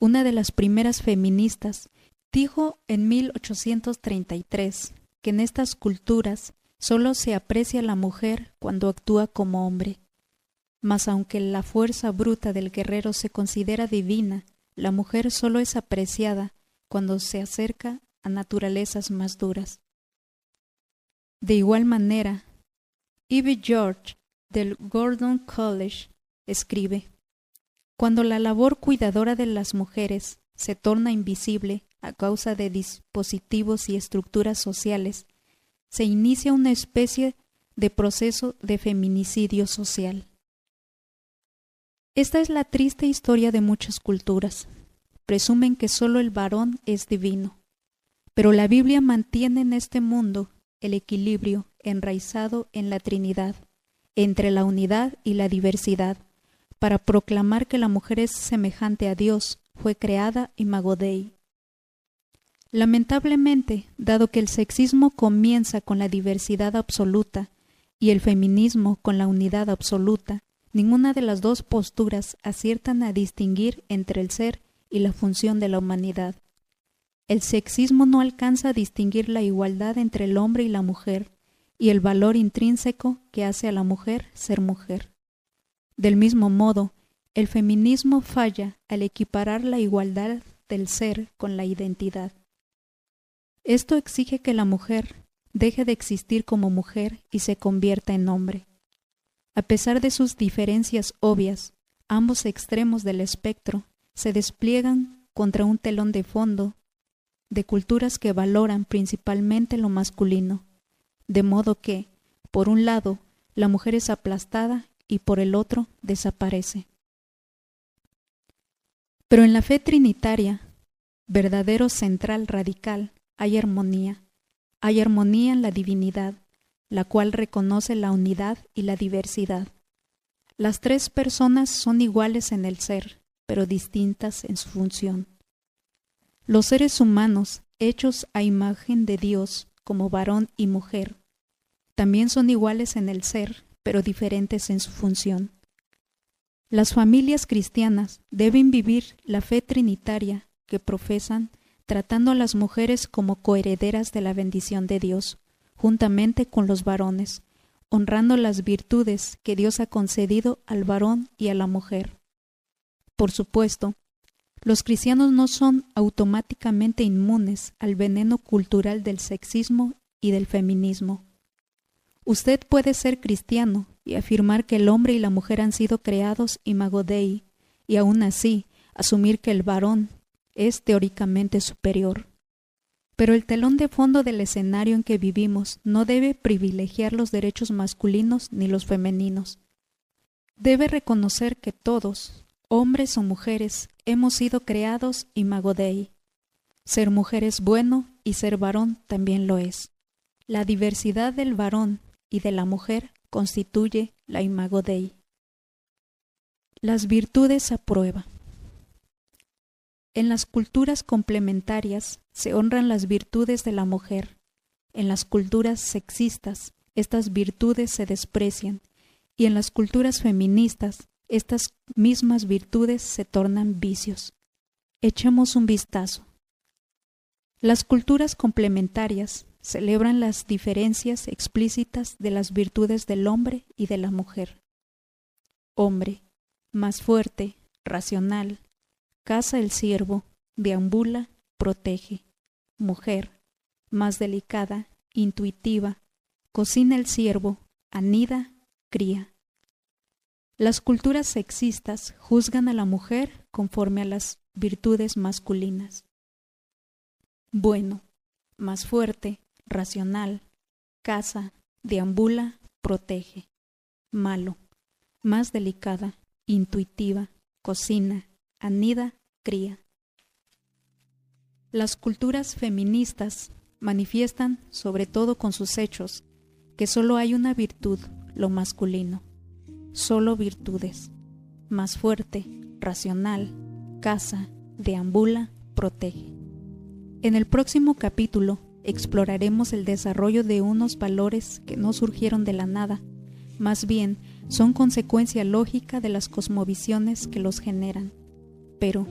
una de las primeras feministas, dijo en 1833 que en estas culturas solo se aprecia la mujer cuando actúa como hombre. Mas aunque la fuerza bruta del guerrero se considera divina, la mujer solo es apreciada cuando se acerca a naturalezas más duras. De igual manera, Ivy George del Gordon College escribe cuando la labor cuidadora de las mujeres se torna invisible a causa de dispositivos y estructuras sociales, se inicia una especie de proceso de feminicidio social. Esta es la triste historia de muchas culturas. Presumen que solo el varón es divino. Pero la Biblia mantiene en este mundo el equilibrio enraizado en la Trinidad, entre la unidad y la diversidad para proclamar que la mujer es semejante a Dios, fue creada imago Dei. Lamentablemente, dado que el sexismo comienza con la diversidad absoluta y el feminismo con la unidad absoluta, ninguna de las dos posturas aciertan a distinguir entre el ser y la función de la humanidad. El sexismo no alcanza a distinguir la igualdad entre el hombre y la mujer y el valor intrínseco que hace a la mujer ser mujer. Del mismo modo, el feminismo falla al equiparar la igualdad del ser con la identidad. Esto exige que la mujer deje de existir como mujer y se convierta en hombre. A pesar de sus diferencias obvias, ambos extremos del espectro se despliegan contra un telón de fondo de culturas que valoran principalmente lo masculino, de modo que, por un lado, la mujer es aplastada y por el otro desaparece. Pero en la fe trinitaria, verdadero central radical, hay armonía, hay armonía en la divinidad, la cual reconoce la unidad y la diversidad. Las tres personas son iguales en el ser, pero distintas en su función. Los seres humanos, hechos a imagen de Dios como varón y mujer, también son iguales en el ser, pero diferentes en su función. Las familias cristianas deben vivir la fe trinitaria que profesan tratando a las mujeres como coherederas de la bendición de Dios, juntamente con los varones, honrando las virtudes que Dios ha concedido al varón y a la mujer. Por supuesto, los cristianos no son automáticamente inmunes al veneno cultural del sexismo y del feminismo. Usted puede ser cristiano y afirmar que el hombre y la mujer han sido creados imago Dei, y aún así asumir que el varón es teóricamente superior. Pero el telón de fondo del escenario en que vivimos no debe privilegiar los derechos masculinos ni los femeninos. Debe reconocer que todos, hombres o mujeres, hemos sido creados imago Dei. Ser mujer es bueno y ser varón también lo es. La diversidad del varón y de la mujer constituye la imago Dei. Las virtudes a prueba. En las culturas complementarias se honran las virtudes de la mujer. En las culturas sexistas estas virtudes se desprecian y en las culturas feministas estas mismas virtudes se tornan vicios. Echemos un vistazo. Las culturas complementarias celebran las diferencias explícitas de las virtudes del hombre y de la mujer. Hombre, más fuerte, racional, caza el ciervo, deambula, protege. Mujer, más delicada, intuitiva, cocina el ciervo, anida, cría. Las culturas sexistas juzgan a la mujer conforme a las virtudes masculinas. Bueno, más fuerte, racional, caza, deambula, protege. Malo, más delicada, intuitiva, cocina, anida, cría. Las culturas feministas manifiestan, sobre todo con sus hechos, que solo hay una virtud, lo masculino, solo virtudes, más fuerte, racional, caza, deambula, protege. En el próximo capítulo exploraremos el desarrollo de unos valores que no surgieron de la nada, más bien son consecuencia lógica de las cosmovisiones que los generan. Pero,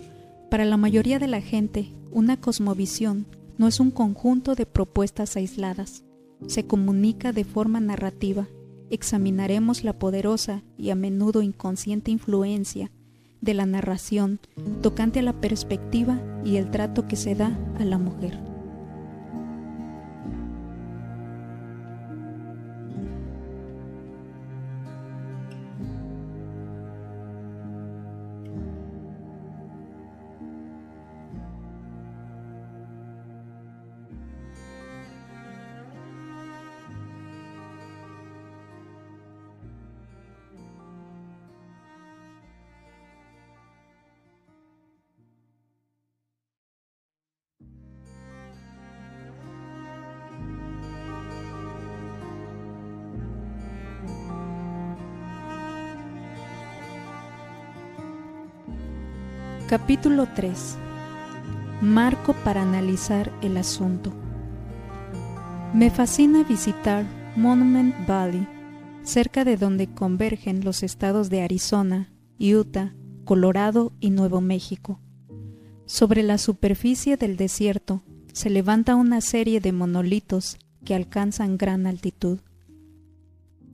para la mayoría de la gente, una cosmovisión no es un conjunto de propuestas aisladas, se comunica de forma narrativa. Examinaremos la poderosa y a menudo inconsciente influencia de la narración tocante a la perspectiva y el trato que se da a la mujer. Capítulo 3. Marco para analizar el asunto. Me fascina visitar Monument Valley, cerca de donde convergen los estados de Arizona, Utah, Colorado y Nuevo México. Sobre la superficie del desierto se levanta una serie de monolitos que alcanzan gran altitud.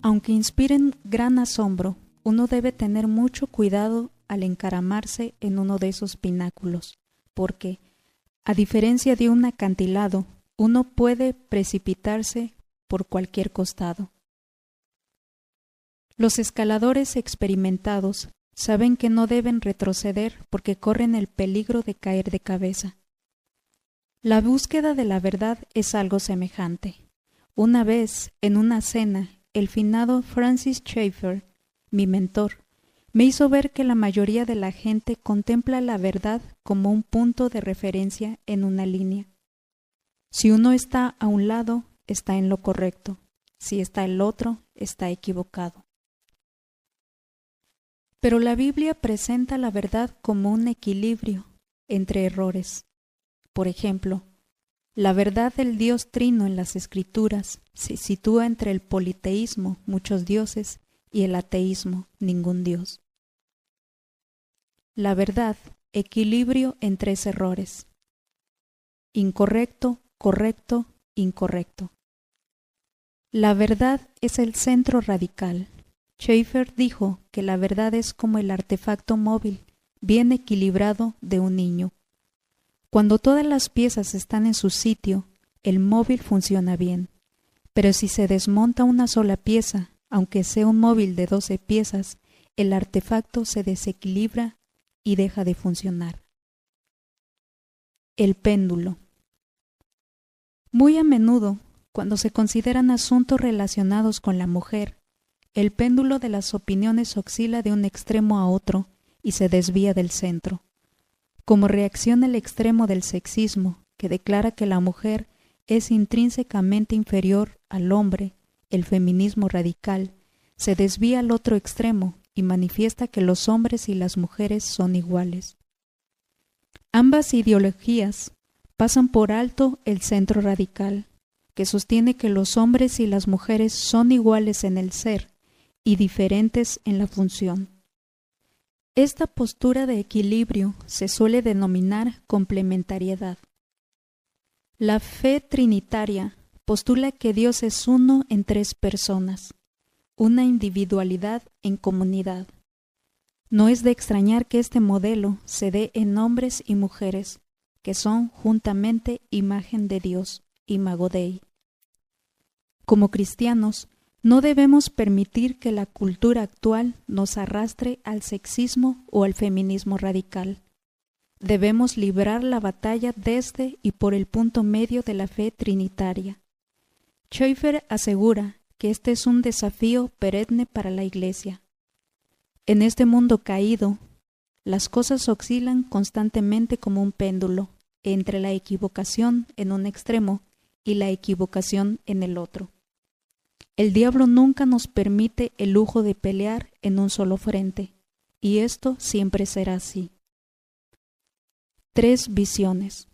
Aunque inspiren gran asombro, uno debe tener mucho cuidado al encaramarse en uno de esos pináculos, porque, a diferencia de un acantilado, uno puede precipitarse por cualquier costado. Los escaladores experimentados saben que no deben retroceder porque corren el peligro de caer de cabeza. La búsqueda de la verdad es algo semejante. Una vez, en una cena, el finado Francis Schaeffer, mi mentor, me hizo ver que la mayoría de la gente contempla la verdad como un punto de referencia en una línea. Si uno está a un lado, está en lo correcto. Si está el otro, está equivocado. Pero la Biblia presenta la verdad como un equilibrio entre errores. Por ejemplo, la verdad del Dios trino en las Escrituras se sitúa entre el politeísmo, muchos dioses, y el ateísmo, ningún Dios. La verdad, equilibrio en tres errores. incorrecto, correcto, incorrecto. La verdad es el centro radical. Schaeffer dijo que la verdad es como el artefacto móvil, bien equilibrado de un niño. Cuando todas las piezas están en su sitio, el móvil funciona bien. Pero si se desmonta una sola pieza, aunque sea un móvil de 12 piezas, el artefacto se desequilibra y deja de funcionar. El péndulo. Muy a menudo, cuando se consideran asuntos relacionados con la mujer, el péndulo de las opiniones oscila de un extremo a otro y se desvía del centro. Como reacción al extremo del sexismo, que declara que la mujer es intrínsecamente inferior al hombre, el feminismo radical, se desvía al otro extremo y manifiesta que los hombres y las mujeres son iguales. Ambas ideologías pasan por alto el centro radical, que sostiene que los hombres y las mujeres son iguales en el ser y diferentes en la función. Esta postura de equilibrio se suele denominar complementariedad. La fe trinitaria postula que Dios es uno en tres personas, una individualidad en comunidad. No es de extrañar que este modelo se dé en hombres y mujeres, que son juntamente imagen de Dios, imago Dei. Como cristianos, no debemos permitir que la cultura actual nos arrastre al sexismo o al feminismo radical. Debemos librar la batalla desde y por el punto medio de la fe trinitaria. Schaeffer asegura que este es un desafío perenne para la Iglesia. En este mundo caído, las cosas oscilan constantemente como un péndulo entre la equivocación en un extremo y la equivocación en el otro. El diablo nunca nos permite el lujo de pelear en un solo frente, y esto siempre será así. Tres visiones.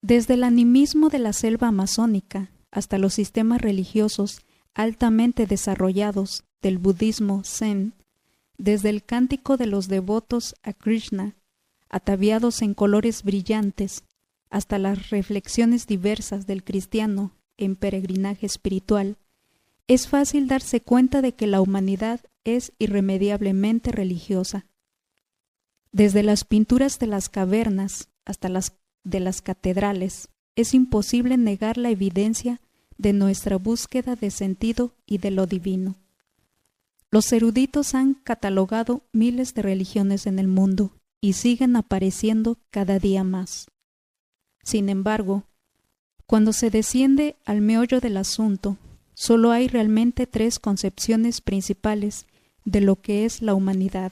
Desde el animismo de la selva amazónica hasta los sistemas religiosos altamente desarrollados del budismo zen, desde el cántico de los devotos a Krishna, ataviados en colores brillantes, hasta las reflexiones diversas del cristiano en peregrinaje espiritual, es fácil darse cuenta de que la humanidad es irremediablemente religiosa. Desde las pinturas de las cavernas hasta las de las catedrales, es imposible negar la evidencia de nuestra búsqueda de sentido y de lo divino. Los eruditos han catalogado miles de religiones en el mundo y siguen apareciendo cada día más. Sin embargo, cuando se desciende al meollo del asunto, solo hay realmente tres concepciones principales de lo que es la humanidad,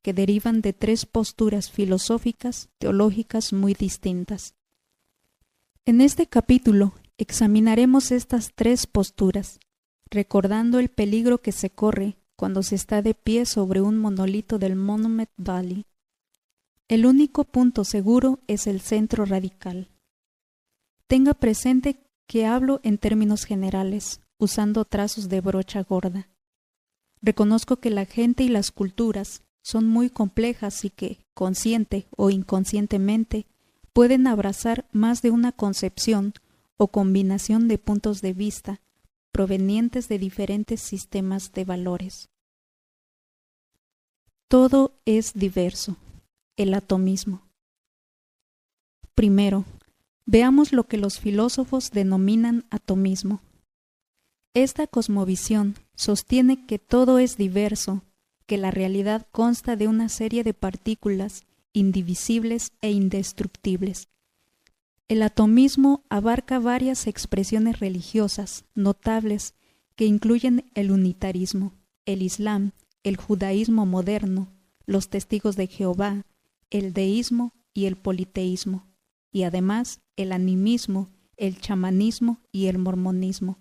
que derivan de tres posturas filosóficas teológicas muy distintas. En este capítulo examinaremos estas tres posturas, recordando el peligro que se corre cuando se está de pie sobre un monolito del Monument Valley. El único punto seguro es el centro radical. Tenga presente que hablo en términos generales, usando trazos de brocha gorda. Reconozco que la gente y las culturas son muy complejas y que, consciente o inconscientemente, pueden abrazar más de una concepción o combinación de puntos de vista provenientes de diferentes sistemas de valores. Todo es diverso. El atomismo. Primero, Veamos lo que los filósofos denominan atomismo. Esta cosmovisión sostiene que todo es diverso, que la realidad consta de una serie de partículas indivisibles e indestructibles. El atomismo abarca varias expresiones religiosas notables que incluyen el unitarismo, el islam, el judaísmo moderno, los testigos de Jehová, el deísmo y el politeísmo y además el animismo, el chamanismo y el mormonismo.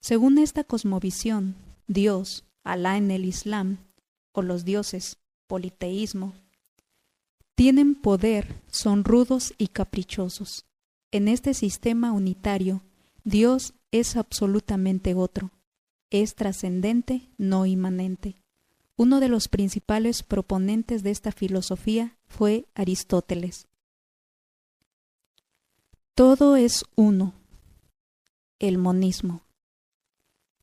Según esta cosmovisión, Dios, Alá en el Islam, o los dioses, politeísmo, tienen poder, son rudos y caprichosos. En este sistema unitario, Dios es absolutamente otro, es trascendente, no inmanente. Uno de los principales proponentes de esta filosofía fue Aristóteles. Todo es uno. El monismo.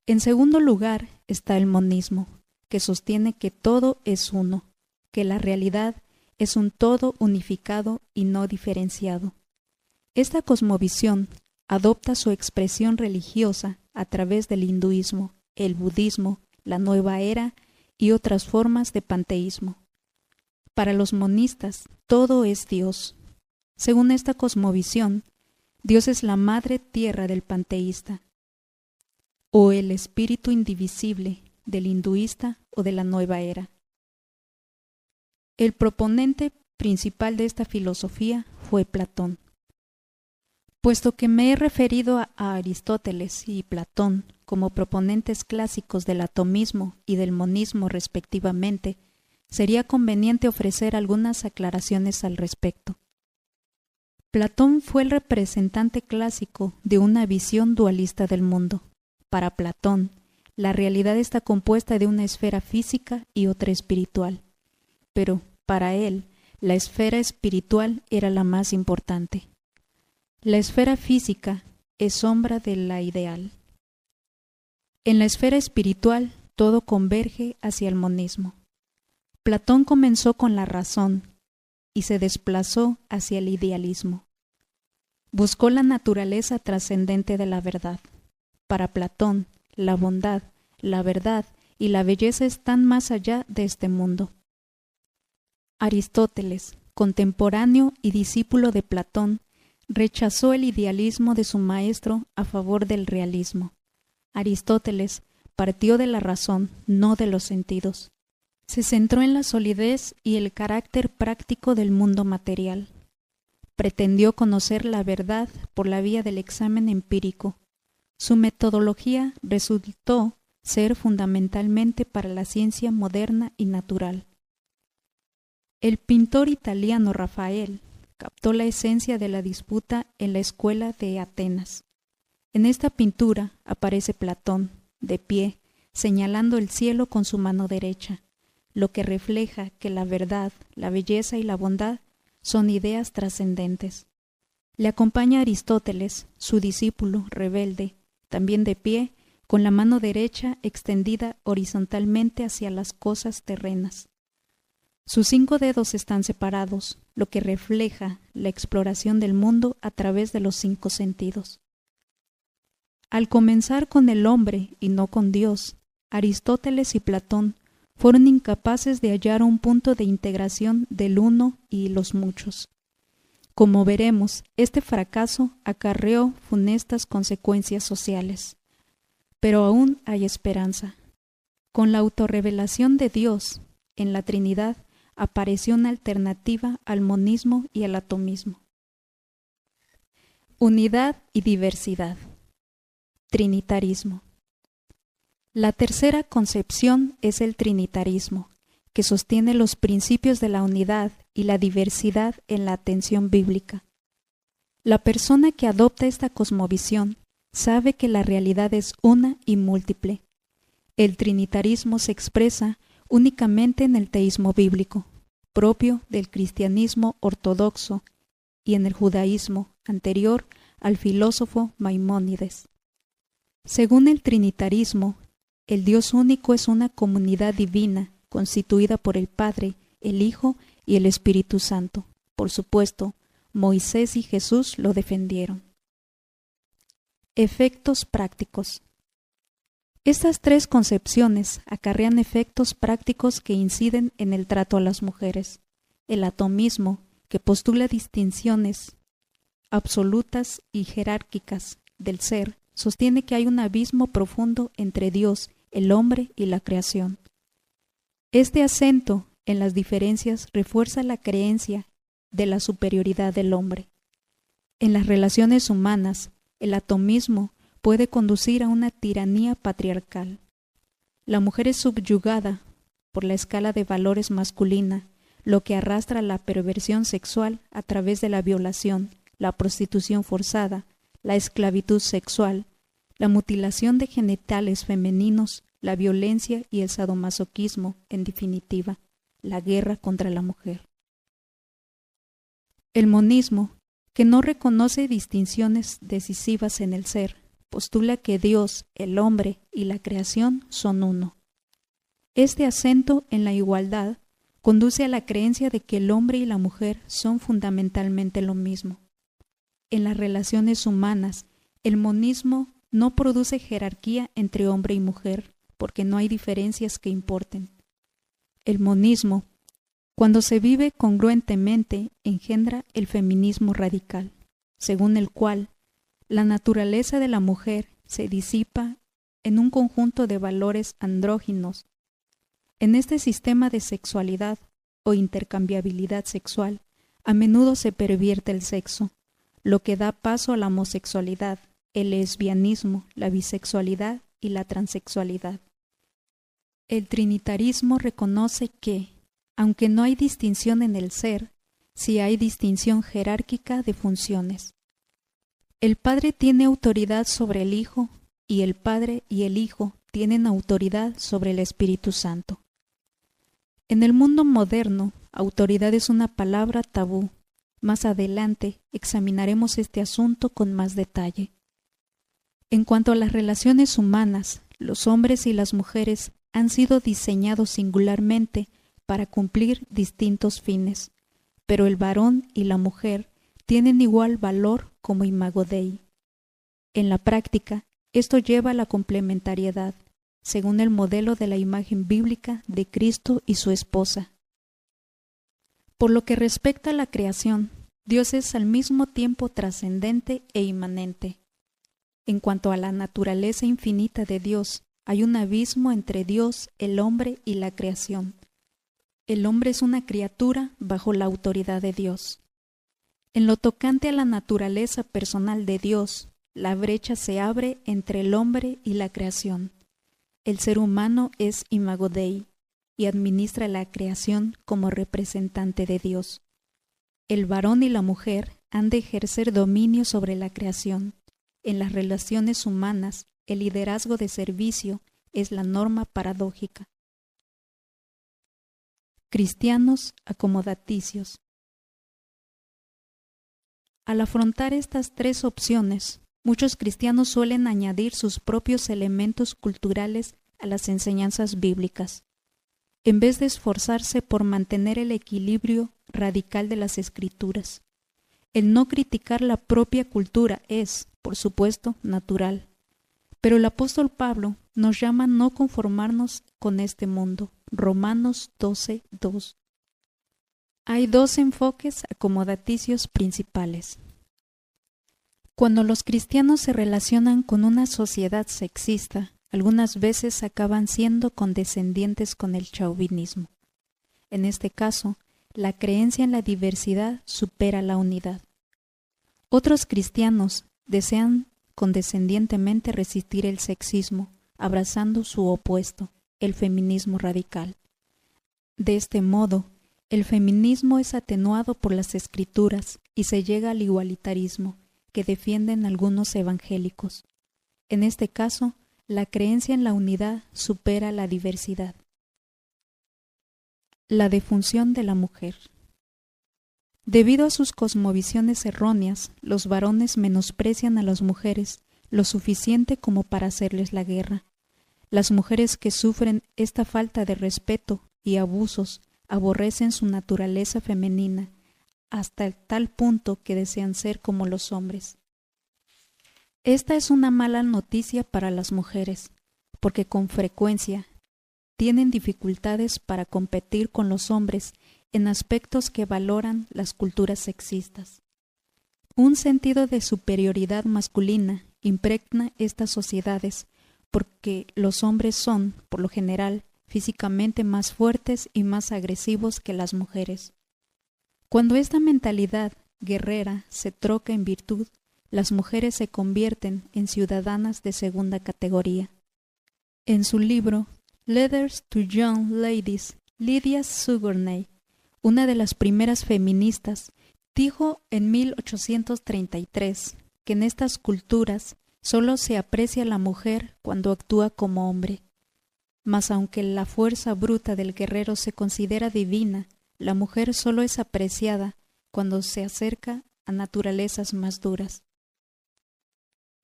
En segundo lugar está el monismo, que sostiene que todo es uno, que la realidad es un todo unificado y no diferenciado. Esta cosmovisión adopta su expresión religiosa a través del hinduismo, el budismo, la nueva era y otras formas de panteísmo. Para los monistas, todo es Dios. Según esta cosmovisión, Dios es la madre tierra del panteísta, o el espíritu indivisible del hinduista o de la nueva era. El proponente principal de esta filosofía fue Platón. Puesto que me he referido a Aristóteles y Platón como proponentes clásicos del atomismo y del monismo respectivamente, sería conveniente ofrecer algunas aclaraciones al respecto. Platón fue el representante clásico de una visión dualista del mundo. Para Platón, la realidad está compuesta de una esfera física y otra espiritual. Pero, para él, la esfera espiritual era la más importante. La esfera física es sombra de la ideal. En la esfera espiritual todo converge hacia el monismo. Platón comenzó con la razón y se desplazó hacia el idealismo. Buscó la naturaleza trascendente de la verdad. Para Platón, la bondad, la verdad y la belleza están más allá de este mundo. Aristóteles, contemporáneo y discípulo de Platón, rechazó el idealismo de su maestro a favor del realismo. Aristóteles partió de la razón, no de los sentidos. Se centró en la solidez y el carácter práctico del mundo material. Pretendió conocer la verdad por la vía del examen empírico. Su metodología resultó ser fundamentalmente para la ciencia moderna y natural. El pintor italiano Rafael captó la esencia de la disputa en la escuela de Atenas. En esta pintura aparece Platón, de pie, señalando el cielo con su mano derecha, lo que refleja que la verdad, la belleza y la bondad son ideas trascendentes. Le acompaña Aristóteles, su discípulo rebelde, también de pie, con la mano derecha extendida horizontalmente hacia las cosas terrenas. Sus cinco dedos están separados, lo que refleja la exploración del mundo a través de los cinco sentidos. Al comenzar con el hombre y no con Dios, Aristóteles y Platón fueron incapaces de hallar un punto de integración del uno y los muchos. Como veremos, este fracaso acarreó funestas consecuencias sociales. Pero aún hay esperanza. Con la autorrevelación de Dios en la Trinidad, apareció una alternativa al monismo y al atomismo. Unidad y diversidad. Trinitarismo. La tercera concepción es el trinitarismo, que sostiene los principios de la unidad y la diversidad en la atención bíblica. La persona que adopta esta cosmovisión sabe que la realidad es una y múltiple. El trinitarismo se expresa únicamente en el teísmo bíblico, propio del cristianismo ortodoxo y en el judaísmo anterior al filósofo Maimónides. Según el trinitarismo, el Dios único es una comunidad divina constituida por el Padre, el Hijo y el Espíritu Santo. Por supuesto, Moisés y Jesús lo defendieron. Efectos prácticos. Estas tres concepciones acarrean efectos prácticos que inciden en el trato a las mujeres. El atomismo, que postula distinciones absolutas y jerárquicas del ser, sostiene que hay un abismo profundo entre Dios, el hombre y la creación. Este acento en las diferencias refuerza la creencia de la superioridad del hombre. En las relaciones humanas, el atomismo puede conducir a una tiranía patriarcal. La mujer es subyugada por la escala de valores masculina, lo que arrastra la perversión sexual a través de la violación, la prostitución forzada, la esclavitud sexual, la mutilación de genitales femeninos, la violencia y el sadomasoquismo, en definitiva, la guerra contra la mujer. El monismo que no reconoce distinciones decisivas en el ser, postula que Dios, el hombre y la creación son uno. Este acento en la igualdad conduce a la creencia de que el hombre y la mujer son fundamentalmente lo mismo. En las relaciones humanas, el monismo no produce jerarquía entre hombre y mujer, porque no hay diferencias que importen. El monismo, cuando se vive congruentemente, engendra el feminismo radical, según el cual la naturaleza de la mujer se disipa en un conjunto de valores andróginos. En este sistema de sexualidad o intercambiabilidad sexual, a menudo se pervierte el sexo, lo que da paso a la homosexualidad, el lesbianismo, la bisexualidad y la transexualidad. El trinitarismo reconoce que, aunque no hay distinción en el ser, sí hay distinción jerárquica de funciones. El Padre tiene autoridad sobre el Hijo y el Padre y el Hijo tienen autoridad sobre el Espíritu Santo. En el mundo moderno, autoridad es una palabra tabú. Más adelante examinaremos este asunto con más detalle. En cuanto a las relaciones humanas, los hombres y las mujeres han sido diseñados singularmente para cumplir distintos fines, pero el varón y la mujer tienen igual valor como imago Dei. En la práctica, esto lleva a la complementariedad, según el modelo de la imagen bíblica de Cristo y su esposa. Por lo que respecta a la creación, Dios es al mismo tiempo trascendente e inmanente. En cuanto a la naturaleza infinita de Dios, hay un abismo entre Dios, el hombre y la creación. El hombre es una criatura bajo la autoridad de Dios. En lo tocante a la naturaleza personal de Dios, la brecha se abre entre el hombre y la creación. El ser humano es imago Dei y administra la creación como representante de Dios. El varón y la mujer han de ejercer dominio sobre la creación, en las relaciones humanas, el liderazgo de servicio es la norma paradójica. Cristianos acomodaticios. Al afrontar estas tres opciones, muchos cristianos suelen añadir sus propios elementos culturales a las enseñanzas bíblicas. En vez de esforzarse por mantener el equilibrio radical de las escrituras, el no criticar la propia cultura es, por supuesto, natural. Pero el apóstol Pablo nos llama a no conformarnos con este mundo. Romanos 12, 2. Hay dos enfoques acomodaticios principales. Cuando los cristianos se relacionan con una sociedad sexista, algunas veces acaban siendo condescendientes con el chauvinismo. En este caso, la creencia en la diversidad supera la unidad. Otros cristianos desean condescendientemente resistir el sexismo, abrazando su opuesto, el feminismo radical. De este modo, el feminismo es atenuado por las escrituras y se llega al igualitarismo que defienden algunos evangélicos. En este caso, la creencia en la unidad supera la diversidad. La defunción de la mujer. Debido a sus cosmovisiones erróneas, los varones menosprecian a las mujeres lo suficiente como para hacerles la guerra. Las mujeres que sufren esta falta de respeto y abusos aborrecen su naturaleza femenina hasta el tal punto que desean ser como los hombres. Esta es una mala noticia para las mujeres, porque con frecuencia tienen dificultades para competir con los hombres en aspectos que valoran las culturas sexistas. Un sentido de superioridad masculina impregna estas sociedades porque los hombres son, por lo general, físicamente más fuertes y más agresivos que las mujeres. Cuando esta mentalidad guerrera se troca en virtud, las mujeres se convierten en ciudadanas de segunda categoría. En su libro Letters to Young Ladies, Lydia Sugarney una de las primeras feministas, dijo en 1833 que en estas culturas solo se aprecia la mujer cuando actúa como hombre. Mas aunque la fuerza bruta del guerrero se considera divina, la mujer solo es apreciada cuando se acerca a naturalezas más duras.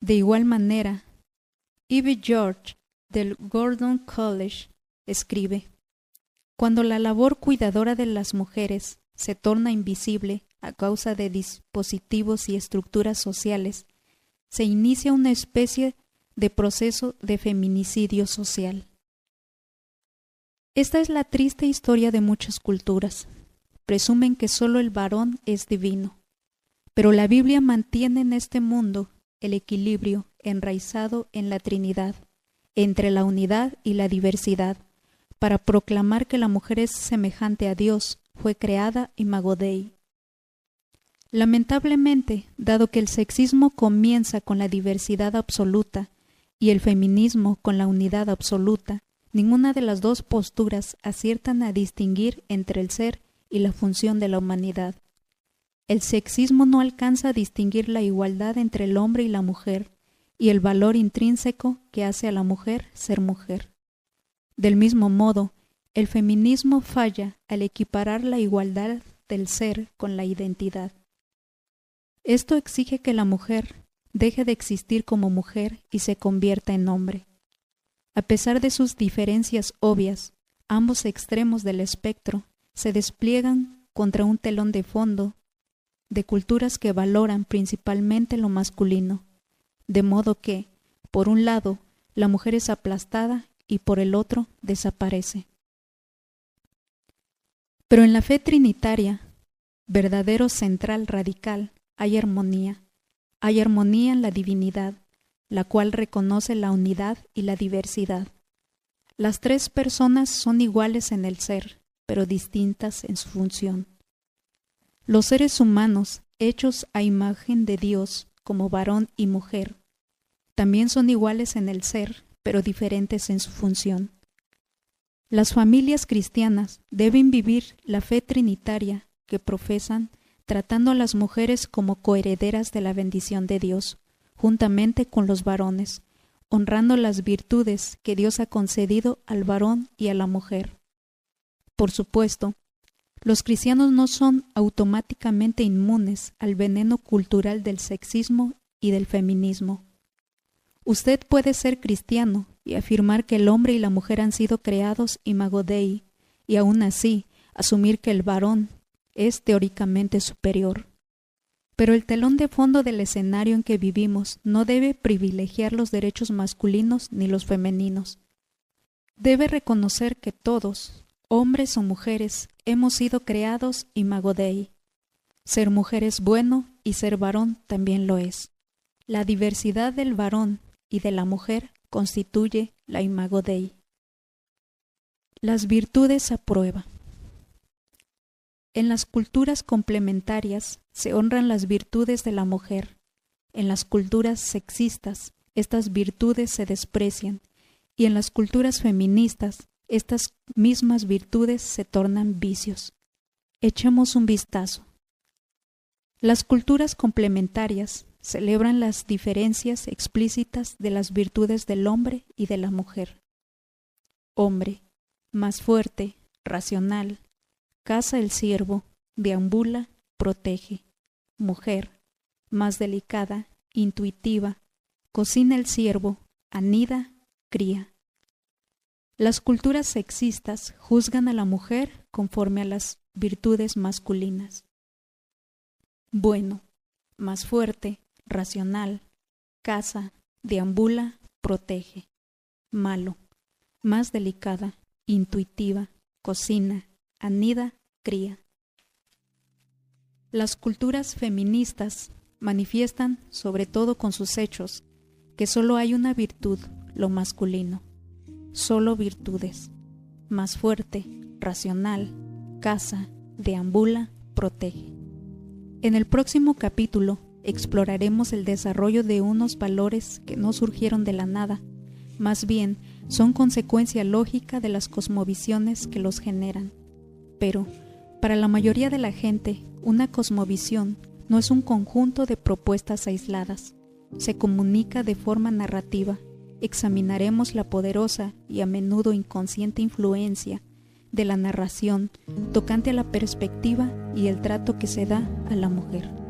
De igual manera, Ivy George del Gordon College escribe, Cuando la labor cuidadora de las mujeres se torna invisible a causa de dispositivos y estructuras sociales, se inicia una especie de proceso de feminicidio social. Esta es la triste historia de muchas culturas. Presumen que solo el varón es divino, pero la Biblia mantiene en este mundo el equilibrio enraizado en la Trinidad, entre la unidad y la diversidad, para proclamar que la mujer es semejante a Dios, fue creada imago Dei. Lamentablemente, dado que el sexismo comienza con la diversidad absoluta y el feminismo con la unidad absoluta, ninguna de las dos posturas aciertan a distinguir entre el ser y la función de la humanidad. El sexismo no alcanza a distinguir la igualdad entre el hombre y la mujer y el valor intrínseco que hace a la mujer ser mujer. Del mismo modo, el feminismo falla al equiparar la igualdad del ser con la identidad. Esto exige que la mujer deje de existir como mujer y se convierta en hombre. A pesar de sus diferencias obvias, ambos extremos del espectro se despliegan contra un telón de fondo de culturas que valoran principalmente lo masculino, de modo que, por un lado, la mujer es aplastada y por el otro desaparece. Pero en la fe trinitaria, verdadero central radical, hay armonía, hay armonía en la divinidad, la cual reconoce la unidad y la diversidad. Las tres personas son iguales en el ser, pero distintas en su función. Los seres humanos, hechos a imagen de Dios como varón y mujer, también son iguales en el ser, pero diferentes en su función. Las familias cristianas deben vivir la fe trinitaria que profesan, tratando a las mujeres como coherederas de la bendición de Dios, juntamente con los varones, honrando las virtudes que Dios ha concedido al varón y a la mujer. Por supuesto, los cristianos no son automáticamente inmunes al veneno cultural del sexismo y del feminismo. Usted puede ser cristiano y afirmar que el hombre y la mujer han sido creados imago Dei, y aún así asumir que el varón es teóricamente superior. Pero el telón de fondo del escenario en que vivimos no debe privilegiar los derechos masculinos ni los femeninos. Debe reconocer que todos, hombres o mujeres, hemos sido creados imago Dei. Ser mujer es bueno y ser varón también lo es. La diversidad del varón y de la mujer constituye la imago Dei. Las virtudes a prueba. En las culturas complementarias se honran las virtudes de la mujer. En las culturas sexistas estas virtudes se desprecian y en las culturas feministas estas mismas virtudes se tornan vicios. Echemos un vistazo. Las culturas complementarias celebran las diferencias explícitas de las virtudes del hombre y de la mujer. Hombre, más fuerte, racional, caza el ciervo, deambula, protege. Mujer, más delicada, intuitiva, cocina el ciervo, anida, cría. Las culturas sexistas juzgan a la mujer conforme a las virtudes masculinas. Bueno, más fuerte, racional, caza, deambula, protege. Malo, más delicada, intuitiva, cocina, anida, cría. Las culturas feministas manifiestan, sobre todo con sus hechos, que solo hay una virtud, lo masculino solo virtudes. Más fuerte, racional, caza, deambula, protege. En el próximo capítulo exploraremos el desarrollo de unos valores que no surgieron de la nada, más bien son consecuencia lógica de las cosmovisiones que los generan. Pero, para la mayoría de la gente, una cosmovisión no es un conjunto de propuestas aisladas, se comunica de forma narrativa examinaremos la poderosa y a menudo inconsciente influencia de la narración tocante a la perspectiva y el trato que se da a la mujer.